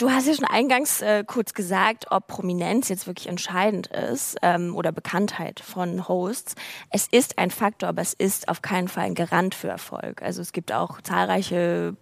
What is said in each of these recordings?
Du hast ja schon eingangs äh, kurz gesagt, ob Prominenz jetzt wirklich entscheidend ist ähm, oder Bekanntheit von Hosts. Es ist ein Faktor, aber es ist auf keinen Fall ein Garant für Erfolg. Also es gibt auch zahlreiche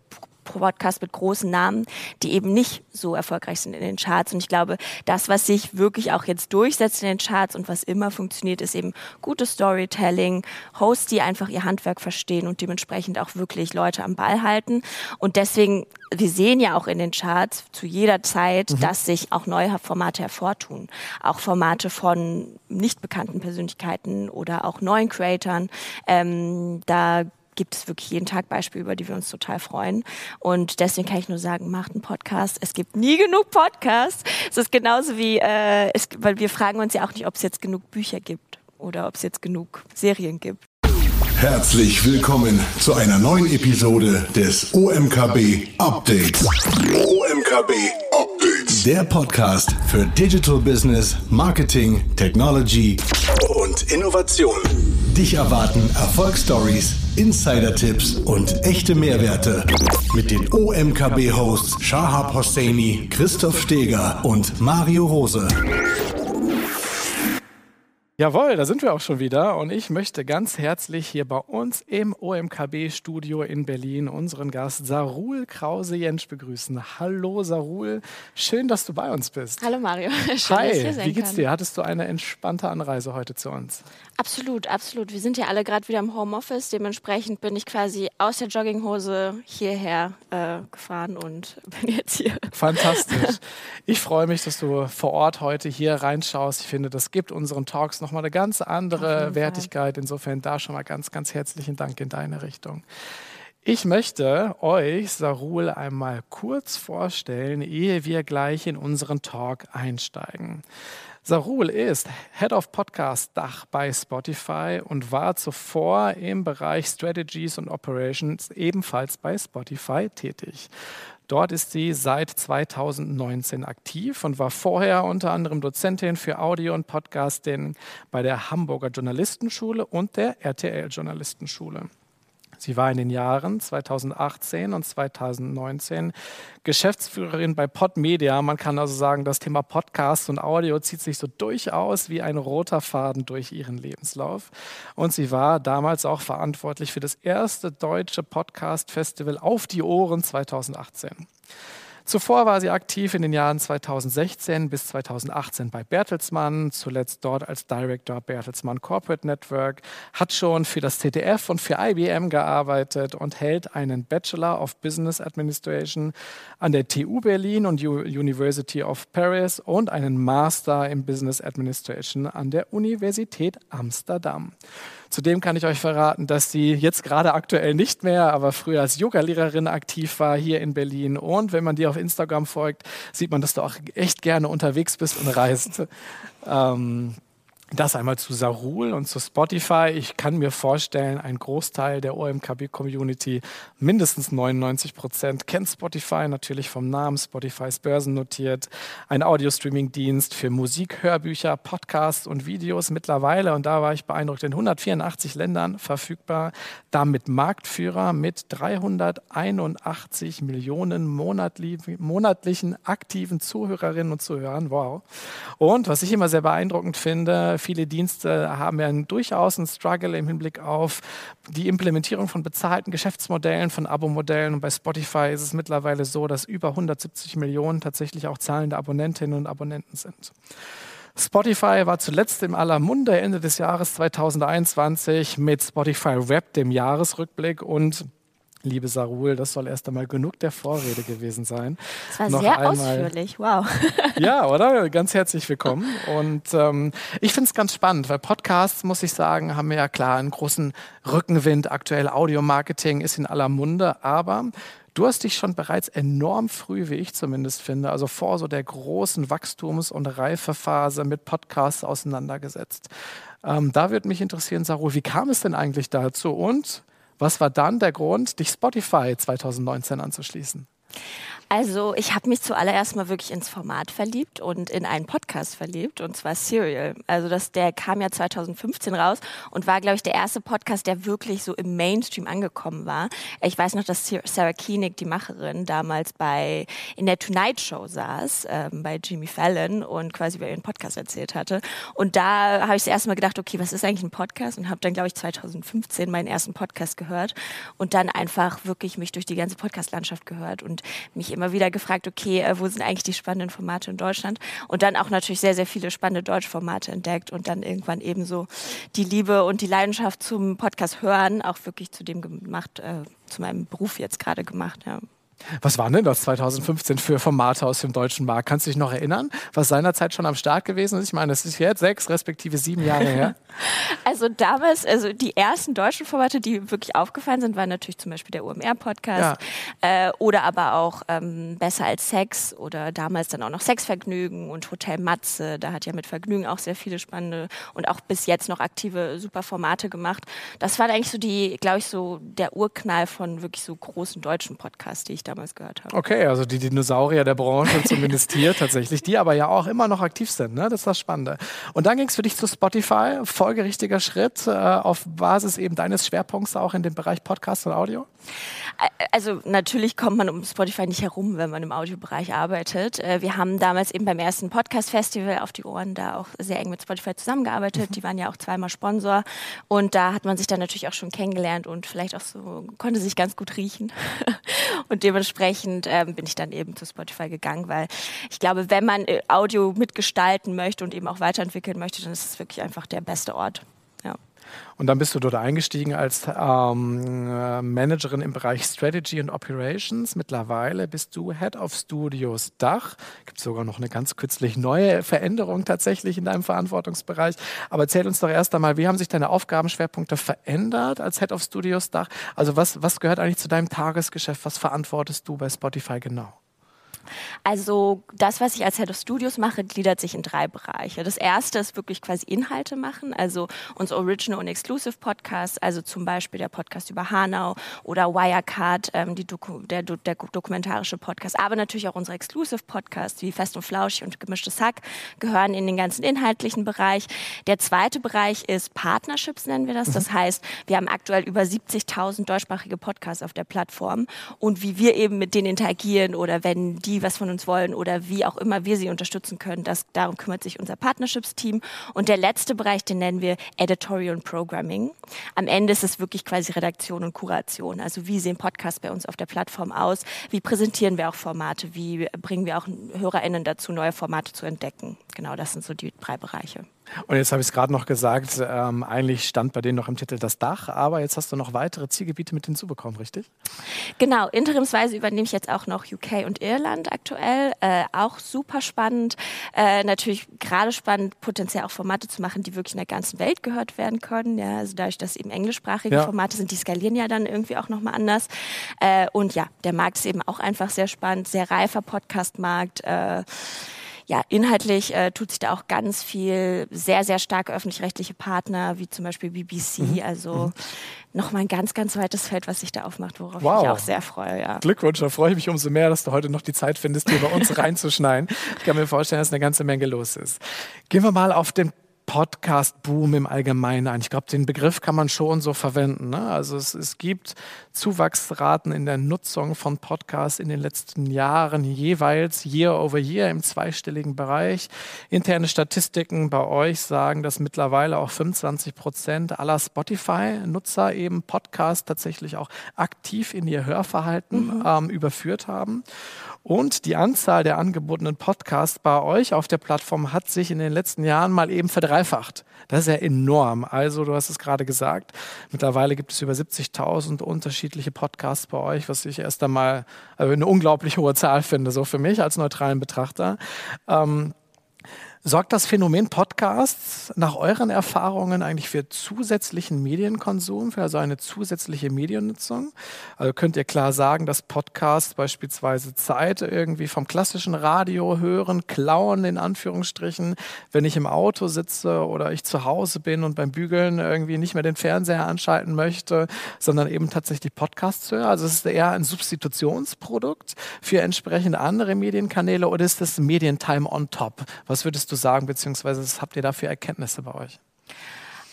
Podcast mit großen Namen, die eben nicht so erfolgreich sind in den Charts. Und ich glaube, das, was sich wirklich auch jetzt durchsetzt in den Charts und was immer funktioniert, ist eben gutes Storytelling, Hosts, die einfach ihr Handwerk verstehen und dementsprechend auch wirklich Leute am Ball halten. Und deswegen, wir sehen ja auch in den Charts zu jeder Zeit, mhm. dass sich auch neue Formate hervortun. Auch Formate von nicht bekannten Persönlichkeiten oder auch neuen Creatoren. Ähm, da gibt es wirklich jeden Tag Beispiele, über die wir uns total freuen. Und deswegen kann ich nur sagen, macht einen Podcast. Es gibt nie genug Podcasts. Es ist genauso wie, äh, es, weil wir fragen uns ja auch nicht, ob es jetzt genug Bücher gibt oder ob es jetzt genug Serien gibt. Herzlich willkommen zu einer neuen Episode des OMKB Updates. OMKB Updates. Der Podcast für Digital Business, Marketing, Technology und Innovation. Dich erwarten Erfolgsstories, Insider-Tipps und echte Mehrwerte mit den OMKB-Hosts Shahab Hosseini, Christoph Steger und Mario Rose. Jawohl, da sind wir auch schon wieder und ich möchte ganz herzlich hier bei uns im OMKB-Studio in Berlin unseren Gast Sarul Krause-Jensch begrüßen. Hallo Sarul, schön, dass du bei uns bist. Hallo Mario, schön, Hi, dass sein wie geht's dir? Hattest du eine entspannte Anreise heute zu uns? Absolut, absolut. Wir sind ja alle gerade wieder im Homeoffice, dementsprechend bin ich quasi aus der Jogginghose hierher äh, gefahren und bin jetzt hier. Fantastisch. Ich freue mich, dass du vor Ort heute hier reinschaust. Ich finde, das gibt unseren Talks noch nochmal eine ganz andere Wertigkeit. Fall. Insofern da schon mal ganz, ganz herzlichen Dank in deine Richtung. Ich möchte euch Sarul einmal kurz vorstellen, ehe wir gleich in unseren Talk einsteigen. Sarul ist Head of Podcast Dach bei Spotify und war zuvor im Bereich Strategies und Operations ebenfalls bei Spotify tätig. Dort ist sie seit 2019 aktiv und war vorher unter anderem Dozentin für Audio und Podcasting bei der Hamburger Journalistenschule und der RTL Journalistenschule. Sie war in den Jahren 2018 und 2019 Geschäftsführerin bei Podmedia. Man kann also sagen, das Thema Podcast und Audio zieht sich so durchaus wie ein roter Faden durch ihren Lebenslauf. Und sie war damals auch verantwortlich für das erste deutsche Podcast-Festival auf die Ohren 2018. Zuvor war sie aktiv in den Jahren 2016 bis 2018 bei Bertelsmann, zuletzt dort als Director Bertelsmann Corporate Network, hat schon für das ZDF und für IBM gearbeitet und hält einen Bachelor of Business Administration an der TU Berlin und University of Paris und einen Master in Business Administration an der Universität Amsterdam. Zudem kann ich euch verraten, dass sie jetzt gerade aktuell nicht mehr, aber früher als Yoga-Lehrerin aktiv war hier in Berlin. Und wenn man dir auf Instagram folgt, sieht man, dass du auch echt gerne unterwegs bist und reist. Ähm, das einmal zu Sarul und zu Spotify. Ich kann mir vorstellen, ein Großteil der OMKB-Community, mindestens 99 Prozent, kennt Spotify natürlich vom Namen. Spotify ist börsennotiert, ein Audio-Streaming-Dienst für Musik, Hörbücher, Podcasts und Videos mittlerweile, und da war ich beeindruckt, in 184 Ländern verfügbar, damit Marktführer mit 381 Millionen monatlichen aktiven Zuhörerinnen und Zuhörern. Wow. Und was ich immer sehr beeindruckend finde, viele Dienste haben ja durchaus einen Struggle im Hinblick auf die Implementierung von bezahlten Geschäftsmodellen, von Abo-Modellen. Und bei Spotify ist es mittlerweile so, dass über 170 Millionen tatsächlich auch zahlende Abonnentinnen und Abonnenten sind. Spotify war zuletzt im aller Munde Ende des Jahres 2021 mit Spotify Web, dem Jahresrückblick und Liebe Sarul, das soll erst einmal genug der Vorrede gewesen sein. Das war Noch sehr einmal. ausführlich, wow. ja, oder? Ganz herzlich willkommen. Und ähm, ich finde es ganz spannend, weil Podcasts, muss ich sagen, haben ja klar einen großen Rückenwind. Aktuell Audio-Marketing ist in aller Munde, aber Du hast dich schon bereits enorm früh, wie ich zumindest finde, also vor so der großen Wachstums- und Reifephase mit Podcasts auseinandergesetzt. Ähm, da würde mich interessieren, Sarul, wie kam es denn eigentlich dazu? Und was war dann der Grund, dich Spotify 2019 anzuschließen? Also ich habe mich zuallererst mal wirklich ins Format verliebt und in einen Podcast verliebt und zwar Serial. Also das, der kam ja 2015 raus und war, glaube ich, der erste Podcast, der wirklich so im Mainstream angekommen war. Ich weiß noch, dass Sarah Koenig, die Macherin, damals bei in der Tonight Show saß, ähm, bei Jimmy Fallon und quasi über ihren Podcast erzählt hatte. Und da habe ich das erste Mal gedacht, okay, was ist eigentlich ein Podcast? Und habe dann, glaube ich, 2015 meinen ersten Podcast gehört und dann einfach wirklich mich durch die ganze Podcast-Landschaft gehört und mich immer wieder gefragt, okay, äh, wo sind eigentlich die spannenden Formate in Deutschland? Und dann auch natürlich sehr, sehr viele spannende deutsche Formate entdeckt und dann irgendwann ebenso die Liebe und die Leidenschaft zum Podcast hören auch wirklich zu dem gemacht, äh, zu meinem Beruf jetzt gerade gemacht. Ja. Was waren denn das 2015 für Formate aus dem deutschen Markt? Kannst du dich noch erinnern, was seinerzeit schon am Start gewesen ist? Ich meine, das ist jetzt sechs respektive sieben Jahre her. Also damals, also die ersten deutschen Formate, die wirklich aufgefallen sind, waren natürlich zum Beispiel der UMR-Podcast ja. äh, oder aber auch ähm, Besser als Sex oder damals dann auch noch Sexvergnügen und Hotel Matze. Da hat ja mit Vergnügen auch sehr viele spannende und auch bis jetzt noch aktive super Formate gemacht. Das war eigentlich so die, glaube ich, so der Urknall von wirklich so großen deutschen Podcasts, die ich damals gehört habe. Okay, also die Dinosaurier der Branche zumindest hier tatsächlich, die aber ja auch immer noch aktiv sind. Ne? Das ist das Spannende. Und dann ging es für dich zu Spotify, folgerichtiger Schritt äh, auf Basis eben deines Schwerpunkts auch in dem Bereich Podcast und Audio? Also natürlich kommt man um Spotify nicht herum, wenn man im Audiobereich arbeitet. Äh, wir haben damals eben beim ersten Podcast-Festival auf die Ohren da auch sehr eng mit Spotify zusammengearbeitet. Mhm. Die waren ja auch zweimal Sponsor und da hat man sich dann natürlich auch schon kennengelernt und vielleicht auch so konnte sich ganz gut riechen. und dementsprechend ähm, bin ich dann eben zu Spotify gegangen, weil ich glaube, wenn man äh, Audio mitgestalten möchte und eben auch weiterentwickeln möchte, dann ist es wirklich einfach der beste Ort. Und dann bist du dort eingestiegen als ähm, äh, Managerin im Bereich Strategy and Operations. Mittlerweile bist du Head of Studios Dach. Gibt sogar noch eine ganz kürzlich neue Veränderung tatsächlich in deinem Verantwortungsbereich. Aber erzähl uns doch erst einmal, wie haben sich deine Aufgabenschwerpunkte verändert als Head of Studios Dach? Also was, was gehört eigentlich zu deinem Tagesgeschäft? Was verantwortest du bei Spotify genau? Also das, was ich als Head of Studios mache, gliedert sich in drei Bereiche. Das erste ist wirklich quasi Inhalte machen, also unsere Original und Exclusive Podcasts, also zum Beispiel der Podcast über Hanau oder Wirecard, ähm, Doku der, der, dokumentarische Podcast, aber natürlich auch unsere Exclusive Podcasts wie Fest und Flauschig und Gemischtes Hack gehören in den ganzen inhaltlichen Bereich. Der zweite Bereich ist Partnerships, nennen wir das. Das mhm. heißt, wir haben aktuell über 70.000 deutschsprachige Podcasts auf der Plattform und wie wir eben mit denen interagieren oder wenn die was von uns wollen oder wie auch immer wir sie unterstützen können. Das, darum kümmert sich unser Partnerships-Team. Und der letzte Bereich, den nennen wir Editorial und Programming. Am Ende ist es wirklich quasi Redaktion und Kuration. Also wie sehen Podcasts bei uns auf der Plattform aus? Wie präsentieren wir auch Formate? Wie bringen wir auch HörerInnen dazu, neue Formate zu entdecken? Genau, das sind so die drei Bereiche. Und jetzt habe ich es gerade noch gesagt, ähm, eigentlich stand bei denen noch im Titel das Dach, aber jetzt hast du noch weitere Zielgebiete mit hinzubekommen, richtig? Genau, interimsweise übernehme ich jetzt auch noch UK und Irland aktuell. Äh, auch super spannend. Äh, natürlich gerade spannend, potenziell auch Formate zu machen, die wirklich in der ganzen Welt gehört werden können. Ja, also dadurch, dass eben englischsprachige ja. Formate sind, die skalieren ja dann irgendwie auch nochmal anders. Äh, und ja, der Markt ist eben auch einfach sehr spannend, sehr reifer Podcast-Markt. Ja, inhaltlich äh, tut sich da auch ganz viel, sehr, sehr starke öffentlich-rechtliche Partner, wie zum Beispiel BBC. Mhm. Also mhm. nochmal ein ganz, ganz weites Feld, was sich da aufmacht, worauf wow. ich mich auch sehr freue. Ja. Glückwunsch, da freue ich mich umso mehr, dass du heute noch die Zeit findest, hier bei uns reinzuschneiden. Ich kann mir vorstellen, dass eine ganze Menge los ist. Gehen wir mal auf den Podcast-Boom im Allgemeinen ein. Ich glaube, den Begriff kann man schon so verwenden. Ne? Also es, es gibt Zuwachsraten in der Nutzung von Podcasts in den letzten Jahren jeweils year over year im zweistelligen Bereich. Interne Statistiken bei euch sagen, dass mittlerweile auch 25 Prozent aller Spotify-Nutzer eben Podcasts tatsächlich auch aktiv in ihr Hörverhalten mhm. ähm, überführt haben. Und die Anzahl der angebotenen Podcasts bei euch auf der Plattform hat sich in den letzten Jahren mal eben verdreifacht. Das ist ja enorm. Also, du hast es gerade gesagt, mittlerweile gibt es über 70.000 unterschiedliche Podcasts bei euch, was ich erst einmal also eine unglaublich hohe Zahl finde, so für mich als neutralen Betrachter. Ähm, Sorgt das Phänomen Podcasts nach euren Erfahrungen eigentlich für zusätzlichen Medienkonsum, für also eine zusätzliche Mediennutzung? Also könnt ihr klar sagen, dass Podcasts beispielsweise Zeit irgendwie vom klassischen Radio hören, klauen in Anführungsstrichen, wenn ich im Auto sitze oder ich zu Hause bin und beim Bügeln irgendwie nicht mehr den Fernseher anschalten möchte, sondern eben tatsächlich Podcasts höre? Also ist es eher ein Substitutionsprodukt für entsprechende andere Medienkanäle oder ist das Medientime on top? Was würdest du sagen, beziehungsweise was habt ihr da für Erkenntnisse bei euch?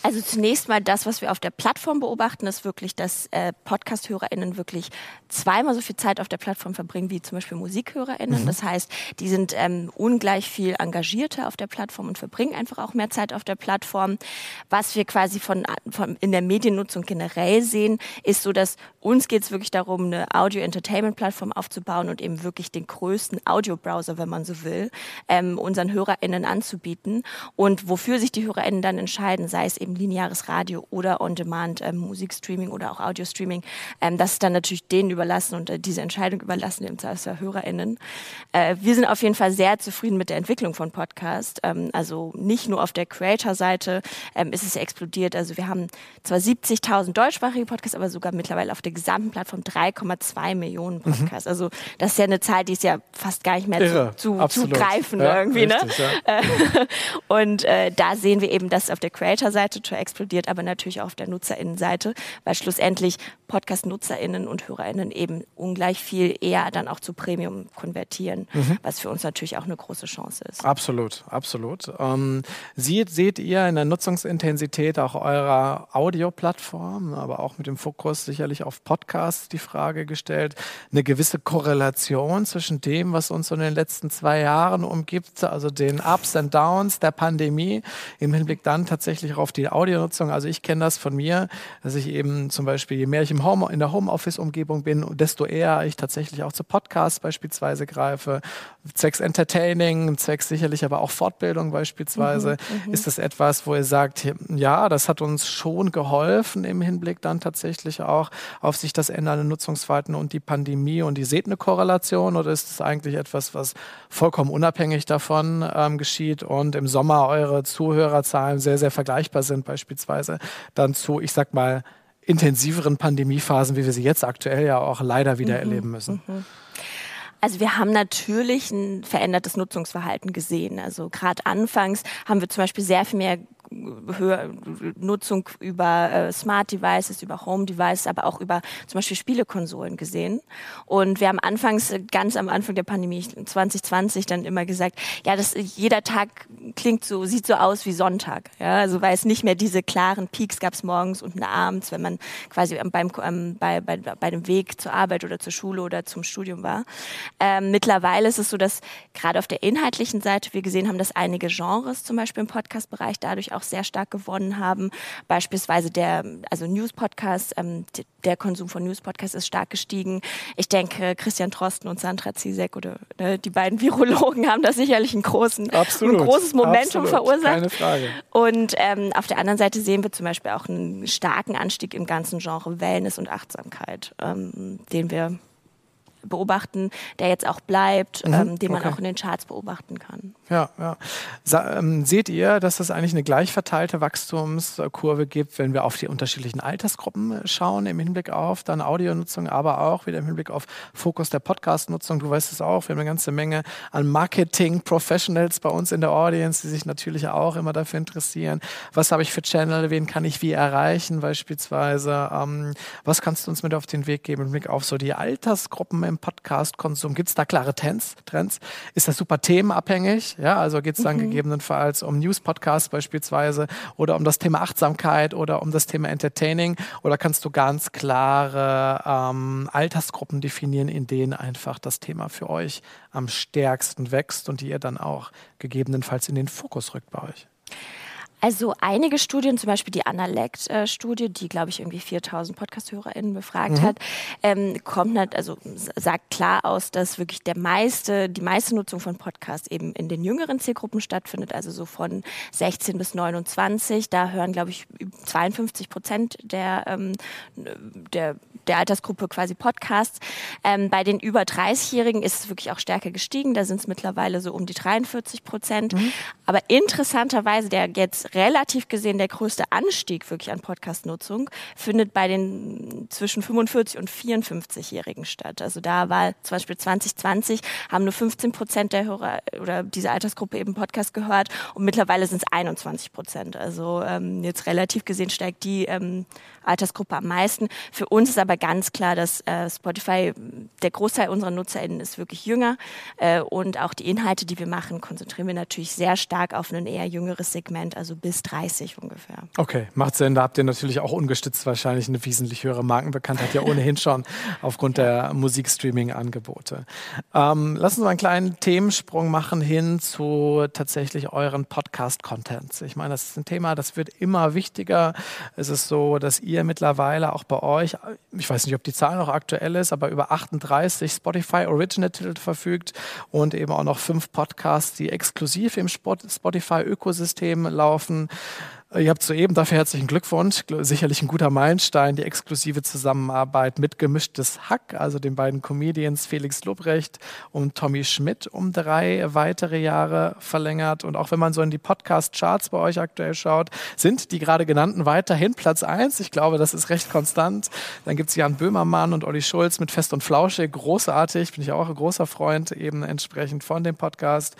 Also zunächst mal das, was wir auf der Plattform beobachten, ist wirklich, dass äh, Podcast-HörerInnen wirklich zweimal so viel Zeit auf der Plattform verbringen wie zum Beispiel MusikhörerInnen. Mhm. Das heißt, die sind ähm, ungleich viel engagierter auf der Plattform und verbringen einfach auch mehr Zeit auf der Plattform. Was wir quasi von, von in der Mediennutzung generell sehen, ist so, dass uns geht es wirklich darum, eine Audio-Entertainment-Plattform aufzubauen und eben wirklich den größten Audio-Browser, wenn man so will, ähm, unseren HörerInnen anzubieten. Und wofür sich die HörerInnen dann entscheiden, sei es eben lineares Radio oder On-Demand ähm, Musikstreaming oder auch Audio-Streaming, ähm, das ist dann natürlich denen überlassen und äh, diese Entscheidung überlassen dem als HörerInnen. Äh, wir sind auf jeden Fall sehr zufrieden mit der Entwicklung von Podcast. Ähm, also nicht nur auf der Creator-Seite ähm, ist es explodiert. Also wir haben zwar 70.000 deutschsprachige Podcasts, aber sogar mittlerweile auf der gesamten Plattform 3,2 Millionen mhm. Podcasts. Mhm. Also das ist ja eine Zahl, die ist ja fast gar nicht mehr Irre. zu, zu, zu greifen ja, irgendwie. Ne? Richtig, ne? Ja. und äh, da sehen wir eben, dass auf der Creator-Seite total explodiert, aber natürlich auch auf der NutzerInnenseite, weil schlussendlich Podcast-NutzerInnen und HörerInnen eben ungleich viel eher dann auch zu Premium konvertieren, mhm. was für uns natürlich auch eine große Chance ist. Absolut, absolut. Ähm, seht, seht ihr in der Nutzungsintensität auch eurer Audioplattform, aber auch mit dem Fokus sicherlich auf Podcasts die Frage gestellt, eine gewisse Korrelation zwischen dem, was uns in den letzten zwei Jahren umgibt, also den Ups und Downs der Pandemie, im Hinblick dann tatsächlich auf die Audionutzung. Also ich kenne das von mir, dass ich eben zum Beispiel, je mehr ich im Home, in der Homeoffice-Umgebung bin, desto eher ich tatsächlich auch zu Podcasts beispielsweise greife, zwecks Entertaining, zwecks sicherlich aber auch Fortbildung beispielsweise. Mhm, mhm, ist das etwas, wo ihr sagt, ja, das hat uns schon geholfen im Hinblick dann tatsächlich auch auf sich das ändernde Nutzungsverhalten und die Pandemie und ihr seht eine Korrelation oder ist es eigentlich etwas, was vollkommen unabhängig davon ähm, geschieht und im Sommer eure Zuhörerzahlen sehr, sehr vergleichbar sind beispielsweise dann zu, ich sag mal, intensiveren Pandemiephasen, wie wir sie jetzt aktuell ja auch leider wieder mhm. erleben müssen. Mhm. Also wir haben natürlich ein verändertes Nutzungsverhalten gesehen. Also gerade anfangs haben wir zum Beispiel sehr viel mehr Hör Nutzung über äh, Smart Devices, über Home Devices, aber auch über zum Beispiel Spielekonsolen gesehen. Und wir haben anfangs, äh, ganz am Anfang der Pandemie 2020 dann immer gesagt, ja, das, jeder Tag klingt so, sieht so aus wie Sonntag. Ja, also weil es nicht mehr diese klaren Peaks gab es morgens und abends, wenn man quasi beim, ähm, bei, bei, bei dem Weg zur Arbeit oder zur Schule oder zum Studium war. Ähm, mittlerweile ist es so, dass gerade auf der inhaltlichen Seite wir gesehen haben, dass einige Genres zum Beispiel im Podcast-Bereich dadurch auch sehr stark gewonnen haben. Beispielsweise der, also News-Podcast, ähm, der Konsum von News-Podcasts ist stark gestiegen. Ich denke, Christian Trosten und Sandra Ziesek oder ne, die beiden Virologen haben da sicherlich einen großen, Absolut. ein großes Momentum Absolut. verursacht. Keine Frage. Und ähm, auf der anderen Seite sehen wir zum Beispiel auch einen starken Anstieg im ganzen Genre Wellness und Achtsamkeit, ähm, den wir beobachten, der jetzt auch bleibt, mhm, ähm, den man okay. auch in den Charts beobachten kann. Ja, ja. Sa ähm, seht ihr, dass es eigentlich eine gleich verteilte Wachstumskurve gibt, wenn wir auf die unterschiedlichen Altersgruppen schauen, im Hinblick auf dann Audionutzung, aber auch wieder im Hinblick auf Fokus der Podcast-Nutzung? Du weißt es auch, wir haben eine ganze Menge an Marketing-Professionals bei uns in der Audience, die sich natürlich auch immer dafür interessieren. Was habe ich für Channel, wen kann ich wie erreichen beispielsweise? Ähm, was kannst du uns mit auf den Weg geben im Hinblick auf so die Altersgruppen im Podcast-Konsum? Gibt es da klare Trends? Trends? Ist das super themenabhängig? Ja, also geht es dann mhm. gegebenenfalls um News-Podcasts beispielsweise oder um das Thema Achtsamkeit oder um das Thema Entertaining? Oder kannst du ganz klare ähm, Altersgruppen definieren, in denen einfach das Thema für euch am stärksten wächst und die ihr dann auch gegebenenfalls in den Fokus rückt bei euch? Also einige Studien, zum Beispiel die Analect-Studie, die glaube ich irgendwie 4000 Podcast-HörerInnen befragt mhm. hat, ähm, kommt halt, also sagt klar aus, dass wirklich der meiste, die meiste Nutzung von Podcasts eben in den jüngeren Zielgruppen stattfindet, also so von 16 bis 29. Da hören glaube ich 52 Prozent der, ähm, der der Altersgruppe quasi Podcasts. Ähm, bei den über 30-Jährigen ist es wirklich auch stärker gestiegen. Da sind es mittlerweile so um die 43 Prozent. Mhm. Aber interessanterweise, der jetzt relativ gesehen der größte Anstieg wirklich an Podcast-Nutzung findet bei den zwischen 45 und 54-Jährigen statt. Also da war zum Beispiel 2020 haben nur 15 Prozent der Hörer oder diese Altersgruppe eben Podcast gehört und mittlerweile sind es 21 Prozent. Also ähm, jetzt relativ gesehen steigt die ähm, Altersgruppe am meisten. Für uns ist aber ganz klar, dass äh, Spotify, der Großteil unserer NutzerInnen ist wirklich jünger äh, und auch die Inhalte, die wir machen, konzentrieren wir natürlich sehr stark auf ein eher jüngeres Segment, also bis 30 ungefähr. Okay, macht Sinn. Da habt ihr natürlich auch ungestützt wahrscheinlich eine wesentlich höhere Markenbekanntheit, ja ohnehin schon aufgrund der Musikstreaming-Angebote. Ähm, lassen Sie mal einen kleinen Themensprung machen hin zu tatsächlich euren Podcast-Contents. Ich meine, das ist ein Thema, das wird immer wichtiger. Es ist so, dass ihr mittlerweile auch bei euch, ich weiß nicht, ob die Zahl noch aktuell ist, aber über 38 Spotify Original-Titel verfügt und eben auch noch fünf Podcasts, die exklusiv im Spotify-Ökosystem laufen. Ihr habt soeben dafür herzlichen Glückwunsch. Sicherlich ein guter Meilenstein, die exklusive Zusammenarbeit mit Gemischtes Hack, also den beiden Comedians Felix Lobrecht und Tommy Schmidt um drei weitere Jahre verlängert. Und auch wenn man so in die Podcast-Charts bei euch aktuell schaut, sind die gerade genannten weiterhin Platz eins. Ich glaube, das ist recht konstant. Dann gibt es Jan Böhmermann und Olli Schulz mit Fest und Flausche. Großartig, bin ich auch ein großer Freund eben entsprechend von dem Podcast.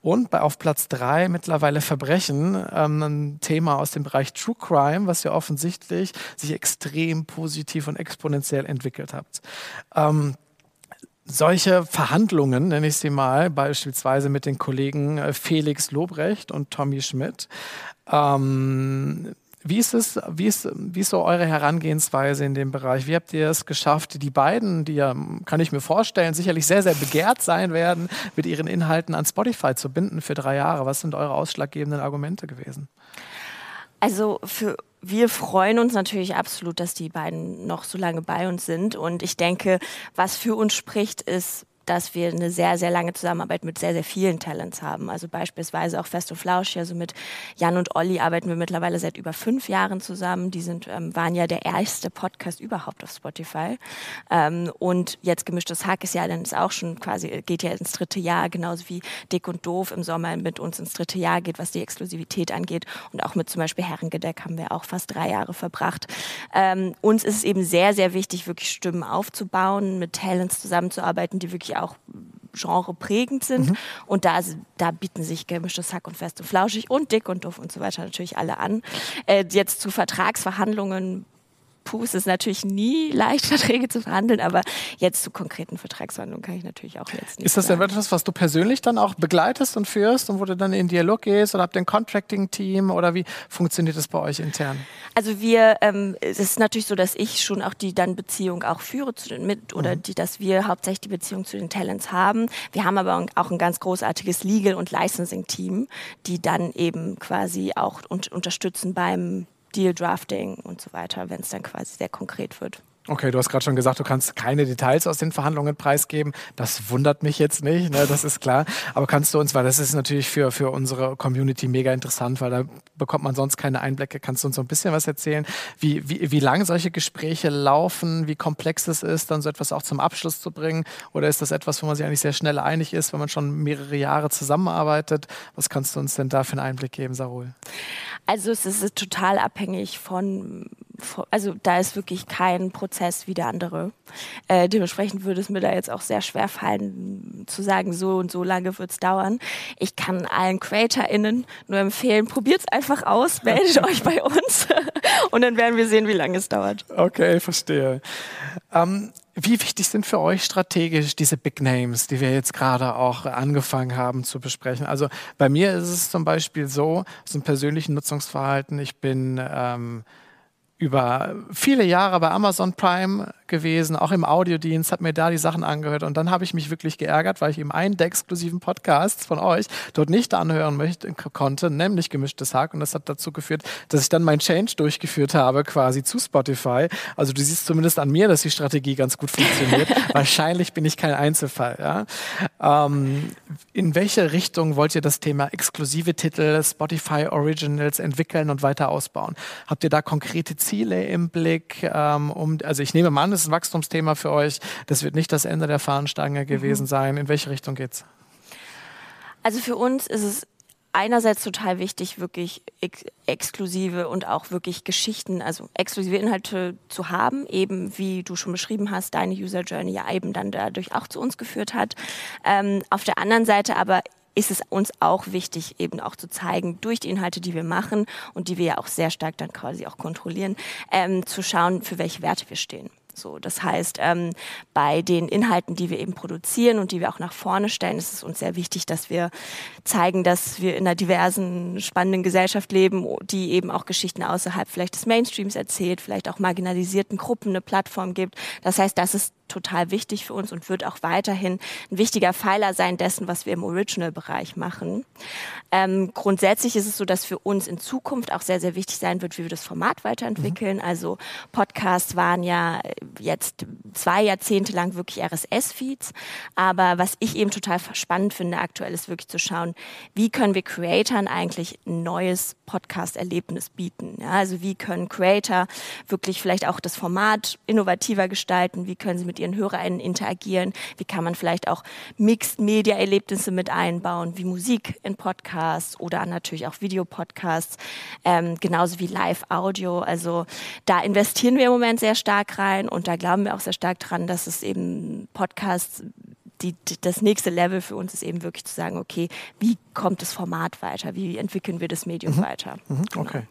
Und bei, auf Platz drei mittlerweile Verbrechen, ähm, ein Thema aus dem Bereich True Crime, was ja offensichtlich sich extrem positiv und exponentiell entwickelt hat. Ähm, solche Verhandlungen, nenne ich sie mal, beispielsweise mit den Kollegen äh, Felix Lobrecht und Tommy Schmidt, ähm, wie ist es, wie ist, wie ist so eure Herangehensweise in dem Bereich? Wie habt ihr es geschafft, die beiden, die ja, kann ich mir vorstellen, sicherlich sehr, sehr begehrt sein werden, mit ihren Inhalten an Spotify zu binden für drei Jahre? Was sind eure ausschlaggebenden Argumente gewesen? Also für wir freuen uns natürlich absolut, dass die beiden noch so lange bei uns sind. Und ich denke, was für uns spricht, ist dass wir eine sehr, sehr lange Zusammenarbeit mit sehr, sehr vielen Talents haben. Also beispielsweise auch Fest und Flausch, also mit Jan und Olli arbeiten wir mittlerweile seit über fünf Jahren zusammen. Die sind, ähm, waren ja der erste Podcast überhaupt auf Spotify. Ähm, und jetzt gemischtes Hack ist ja dann ist auch schon quasi, geht ja ins dritte Jahr, genauso wie Dick und Doof im Sommer mit uns ins dritte Jahr geht, was die Exklusivität angeht. Und auch mit zum Beispiel Herrengedeck haben wir auch fast drei Jahre verbracht. Ähm, uns ist es eben sehr, sehr wichtig, wirklich Stimmen aufzubauen, mit Talents zusammenzuarbeiten, die wirklich auch genreprägend sind. Mhm. Und da, da bieten sich gemischtes Hack und fest und flauschig und dick und doof und so weiter natürlich alle an. Äh, jetzt zu Vertragsverhandlungen puh, es ist natürlich nie leicht, Verträge zu verhandeln, aber jetzt zu konkreten Vertragsverhandlungen kann ich natürlich auch jetzt nicht. Ist das denn etwas, was du persönlich dann auch begleitest und führst und wo du dann in Dialog gehst oder habt ihr ein Contracting-Team oder wie funktioniert das bei euch intern? Also wir, ähm, es ist natürlich so, dass ich schon auch die dann Beziehung auch führe zu den mit oder mhm. die, dass wir hauptsächlich die Beziehung zu den Talents haben. Wir haben aber auch ein ganz großartiges Legal- und Licensing-Team, die dann eben quasi auch un unterstützen beim Deal Drafting und so weiter, wenn es dann quasi sehr konkret wird. Okay, du hast gerade schon gesagt, du kannst keine Details aus den Verhandlungen preisgeben. Das wundert mich jetzt nicht, ne, das ist klar. Aber kannst du uns, weil das ist natürlich für, für unsere Community mega interessant, weil da bekommt man sonst keine Einblicke. Kannst du uns so ein bisschen was erzählen, wie, wie, wie lange solche Gespräche laufen, wie komplex es ist, dann so etwas auch zum Abschluss zu bringen? Oder ist das etwas, wo man sich eigentlich sehr schnell einig ist, wenn man schon mehrere Jahre zusammenarbeitet? Was kannst du uns denn da für einen Einblick geben, Sarul? Also es ist total abhängig von, von also da ist wirklich kein Prozess wie der andere. Äh, dementsprechend würde es mir da jetzt auch sehr schwer fallen, zu sagen, so und so lange wird es dauern. Ich kann allen CreatorInnen nur empfehlen, probiert es einfach aus, meldet euch bei uns und dann werden wir sehen, wie lange es dauert. Okay, verstehe. Ähm, wie wichtig sind für euch strategisch diese Big Names, die wir jetzt gerade auch angefangen haben zu besprechen? Also bei mir ist es zum Beispiel so, so ein persönlichen Nutzungsverhalten, ich bin ähm, über viele Jahre bei Amazon Prime gewesen, auch im Audiodienst, habe mir da die Sachen angehört und dann habe ich mich wirklich geärgert, weil ich eben einen der exklusiven Podcasts von euch dort nicht anhören möchte, konnte, nämlich Gemischtes Hack und das hat dazu geführt, dass ich dann mein Change durchgeführt habe quasi zu Spotify. Also du siehst zumindest an mir, dass die Strategie ganz gut funktioniert. Wahrscheinlich bin ich kein Einzelfall. Ja? Ähm, in welche Richtung wollt ihr das Thema exklusive Titel, Spotify Originals entwickeln und weiter ausbauen? Habt ihr da konkrete Ziele im Blick? Ähm, um, also ich nehme an, ist ein Wachstumsthema für euch. Das wird nicht das Ende der Fahnenstange gewesen mhm. sein. In welche Richtung geht's? Also für uns ist es einerseits total wichtig, wirklich ex exklusive und auch wirklich Geschichten, also exklusive Inhalte zu haben, eben wie du schon beschrieben hast, deine User Journey ja eben dann dadurch auch zu uns geführt hat. Ähm, auf der anderen Seite aber ist es uns auch wichtig, eben auch zu zeigen, durch die Inhalte, die wir machen und die wir ja auch sehr stark dann quasi auch kontrollieren, ähm, zu schauen, für welche Werte wir stehen. So, das heißt, ähm, bei den Inhalten, die wir eben produzieren und die wir auch nach vorne stellen, ist es uns sehr wichtig, dass wir zeigen, dass wir in einer diversen, spannenden Gesellschaft leben, die eben auch Geschichten außerhalb vielleicht des Mainstreams erzählt, vielleicht auch marginalisierten Gruppen eine Plattform gibt. Das heißt, das ist total wichtig für uns und wird auch weiterhin ein wichtiger Pfeiler sein dessen, was wir im Original-Bereich machen. Ähm, grundsätzlich ist es so, dass für uns in Zukunft auch sehr, sehr wichtig sein wird, wie wir das Format weiterentwickeln. Mhm. Also Podcasts waren ja jetzt zwei Jahrzehnte lang wirklich RSS-Feeds. Aber was ich eben total spannend finde aktuell ist wirklich zu schauen, wie können wir Creatoren eigentlich ein neues Podcast-Erlebnis bieten. Ja, also wie können Creator wirklich vielleicht auch das Format innovativer gestalten? Wie können sie mit ihren HörerInnen interagieren? Wie kann man vielleicht auch Mixed-Media-Erlebnisse mit einbauen, wie Musik in Podcasts oder natürlich auch Videopodcasts, ähm, genauso wie Live-Audio. Also da investieren wir im Moment sehr stark rein und da glauben wir auch sehr stark dran, dass es eben Podcasts die, das nächste Level für uns ist eben wirklich zu sagen, okay, wie kommt das Format weiter? Wie entwickeln wir das Medium mhm. weiter? Mhm. Genau. Okay.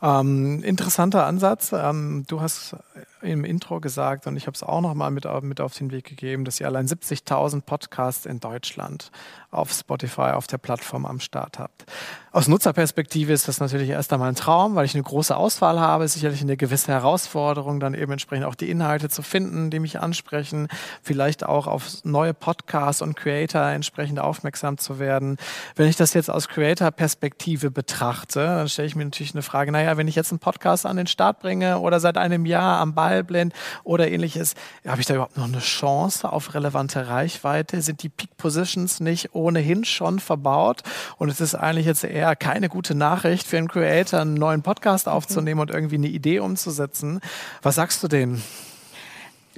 Ähm, interessanter Ansatz. Ähm, du hast im Intro gesagt und ich habe es auch noch mal mit, mit auf den Weg gegeben, dass ihr allein 70.000 Podcasts in Deutschland auf Spotify, auf der Plattform am Start habt. Aus Nutzerperspektive ist das natürlich erst einmal ein Traum, weil ich eine große Auswahl habe, sicherlich eine gewisse Herausforderung, dann eben entsprechend auch die Inhalte zu finden, die mich ansprechen, vielleicht auch auf neue Podcasts und Creator entsprechend aufmerksam zu werden. Wenn ich das jetzt aus Creator-Perspektive betrachte, dann stelle ich mir natürlich eine Frage, naja, wenn ich jetzt einen Podcast an den Start bringe oder seit einem Jahr am Ball Dialblend oder ähnliches. Habe ich da überhaupt noch eine Chance auf relevante Reichweite? Sind die Peak Positions nicht ohnehin schon verbaut? Und es ist eigentlich jetzt eher keine gute Nachricht für einen Creator, einen neuen Podcast mhm. aufzunehmen und irgendwie eine Idee umzusetzen. Was sagst du denen?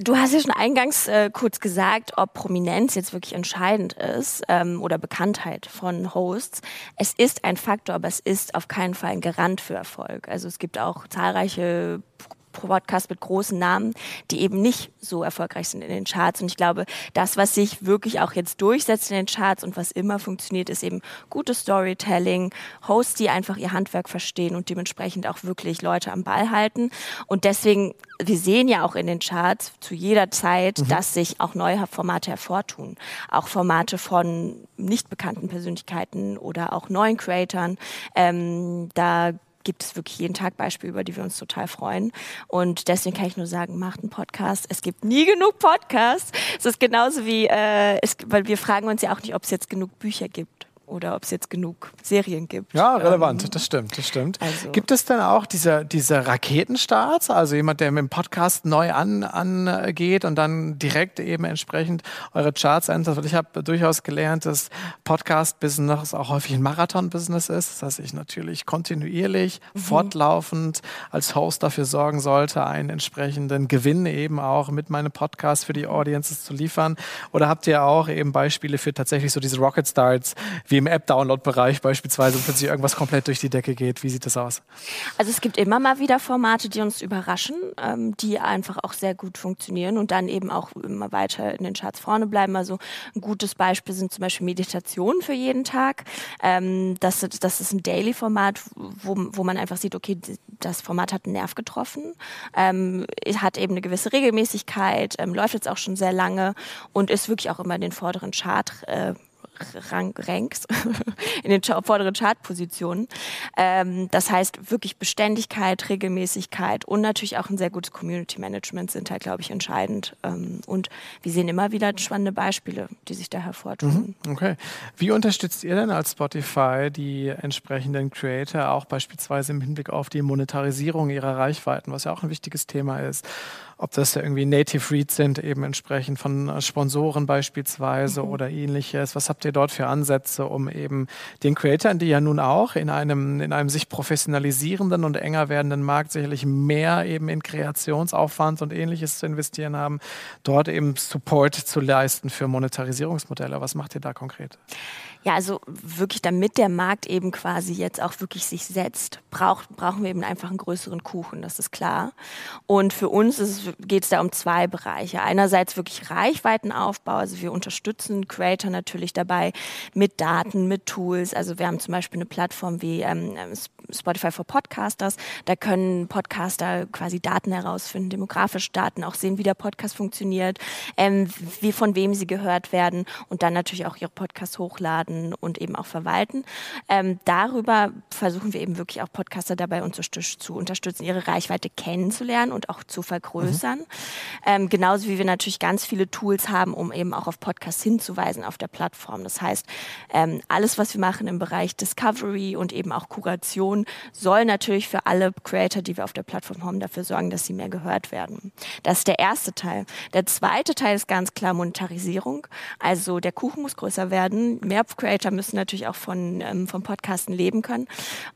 Du hast ja schon eingangs äh, kurz gesagt, ob Prominenz jetzt wirklich entscheidend ist ähm, oder Bekanntheit von Hosts. Es ist ein Faktor, aber es ist auf keinen Fall ein Garant für Erfolg. Also es gibt auch zahlreiche Podcast mit großen Namen, die eben nicht so erfolgreich sind in den Charts. Und ich glaube, das, was sich wirklich auch jetzt durchsetzt in den Charts und was immer funktioniert, ist eben gutes Storytelling, Hosts, die einfach ihr Handwerk verstehen und dementsprechend auch wirklich Leute am Ball halten. Und deswegen, wir sehen ja auch in den Charts zu jeder Zeit, mhm. dass sich auch neue Formate hervortun. Auch Formate von nicht bekannten Persönlichkeiten oder auch neuen Creatoren. Ähm, da gibt es wirklich jeden Tag Beispiele, über die wir uns total freuen. Und deswegen kann ich nur sagen, macht einen Podcast. Es gibt nie genug Podcasts. Es ist genauso wie, äh, es, weil wir fragen uns ja auch nicht, ob es jetzt genug Bücher gibt oder ob es jetzt genug Serien gibt. Ja, relevant, ähm, das stimmt, das stimmt. Also gibt es denn auch diese, diese Raketenstarts, also jemand, der mit dem Podcast neu an, angeht und dann direkt eben entsprechend eure Charts ändert? Weil ich habe durchaus gelernt, dass Podcast-Business auch häufig ein Marathon-Business ist, dass ich natürlich kontinuierlich, mhm. fortlaufend als Host dafür sorgen sollte, einen entsprechenden Gewinn eben auch mit meinem Podcast für die Audiences zu liefern. Oder habt ihr auch eben Beispiele für tatsächlich so diese Rocket Starts, wie im App-Download-Bereich beispielsweise plötzlich irgendwas komplett durch die Decke geht. Wie sieht das aus? Also es gibt immer mal wieder Formate, die uns überraschen, ähm, die einfach auch sehr gut funktionieren und dann eben auch immer weiter in den Charts vorne bleiben. Also ein gutes Beispiel sind zum Beispiel Meditationen für jeden Tag. Ähm, das, das ist ein Daily-Format, wo, wo man einfach sieht, okay, das Format hat einen Nerv getroffen, ähm, hat eben eine gewisse Regelmäßigkeit, ähm, läuft jetzt auch schon sehr lange und ist wirklich auch immer in den vorderen Chart. Äh, Ranks, in den vorderen Chartpositionen. Ähm, das heißt, wirklich Beständigkeit, Regelmäßigkeit und natürlich auch ein sehr gutes Community Management sind halt, glaube ich, entscheidend. Ähm, und wir sehen immer wieder spannende Beispiele, die sich da hervortun. Mhm, okay. Wie unterstützt ihr denn als Spotify die entsprechenden Creator auch beispielsweise im Hinblick auf die Monetarisierung ihrer Reichweiten, was ja auch ein wichtiges Thema ist? Ob das irgendwie Native Reads sind, eben entsprechend von Sponsoren beispielsweise mhm. oder ähnliches. Was habt ihr dort für Ansätze, um eben den Creatoren, die ja nun auch in einem, in einem sich professionalisierenden und enger werdenden Markt sicherlich mehr eben in Kreationsaufwand und ähnliches zu investieren haben, dort eben Support zu leisten für Monetarisierungsmodelle? Was macht ihr da konkret? Ja, also wirklich, damit der Markt eben quasi jetzt auch wirklich sich setzt, brauch, brauchen wir eben einfach einen größeren Kuchen, das ist klar. Und für uns geht es da um zwei Bereiche. Einerseits wirklich Reichweitenaufbau, also wir unterstützen Creator natürlich dabei mit Daten, mit Tools. Also wir haben zum Beispiel eine Plattform wie ähm, Spotify for Podcasters. Da können Podcaster quasi Daten herausfinden, demografische Daten, auch sehen, wie der Podcast funktioniert, ähm, wie von wem sie gehört werden und dann natürlich auch ihre Podcasts hochladen und eben auch verwalten. Ähm, darüber versuchen wir eben wirklich auch Podcaster dabei zu unterstützen, ihre Reichweite kennenzulernen und auch zu vergrößern. Mhm. Ähm, genauso wie wir natürlich ganz viele Tools haben, um eben auch auf Podcasts hinzuweisen auf der Plattform. Das heißt, ähm, alles, was wir machen im Bereich Discovery und eben auch Kuration, soll natürlich für alle Creator, die wir auf der Plattform haben, dafür sorgen, dass sie mehr gehört werden. Das ist der erste Teil. Der zweite Teil ist ganz klar Monetarisierung. Also der Kuchen muss größer werden, mehr Creator müssen natürlich auch von, ähm, vom Podcasten leben können.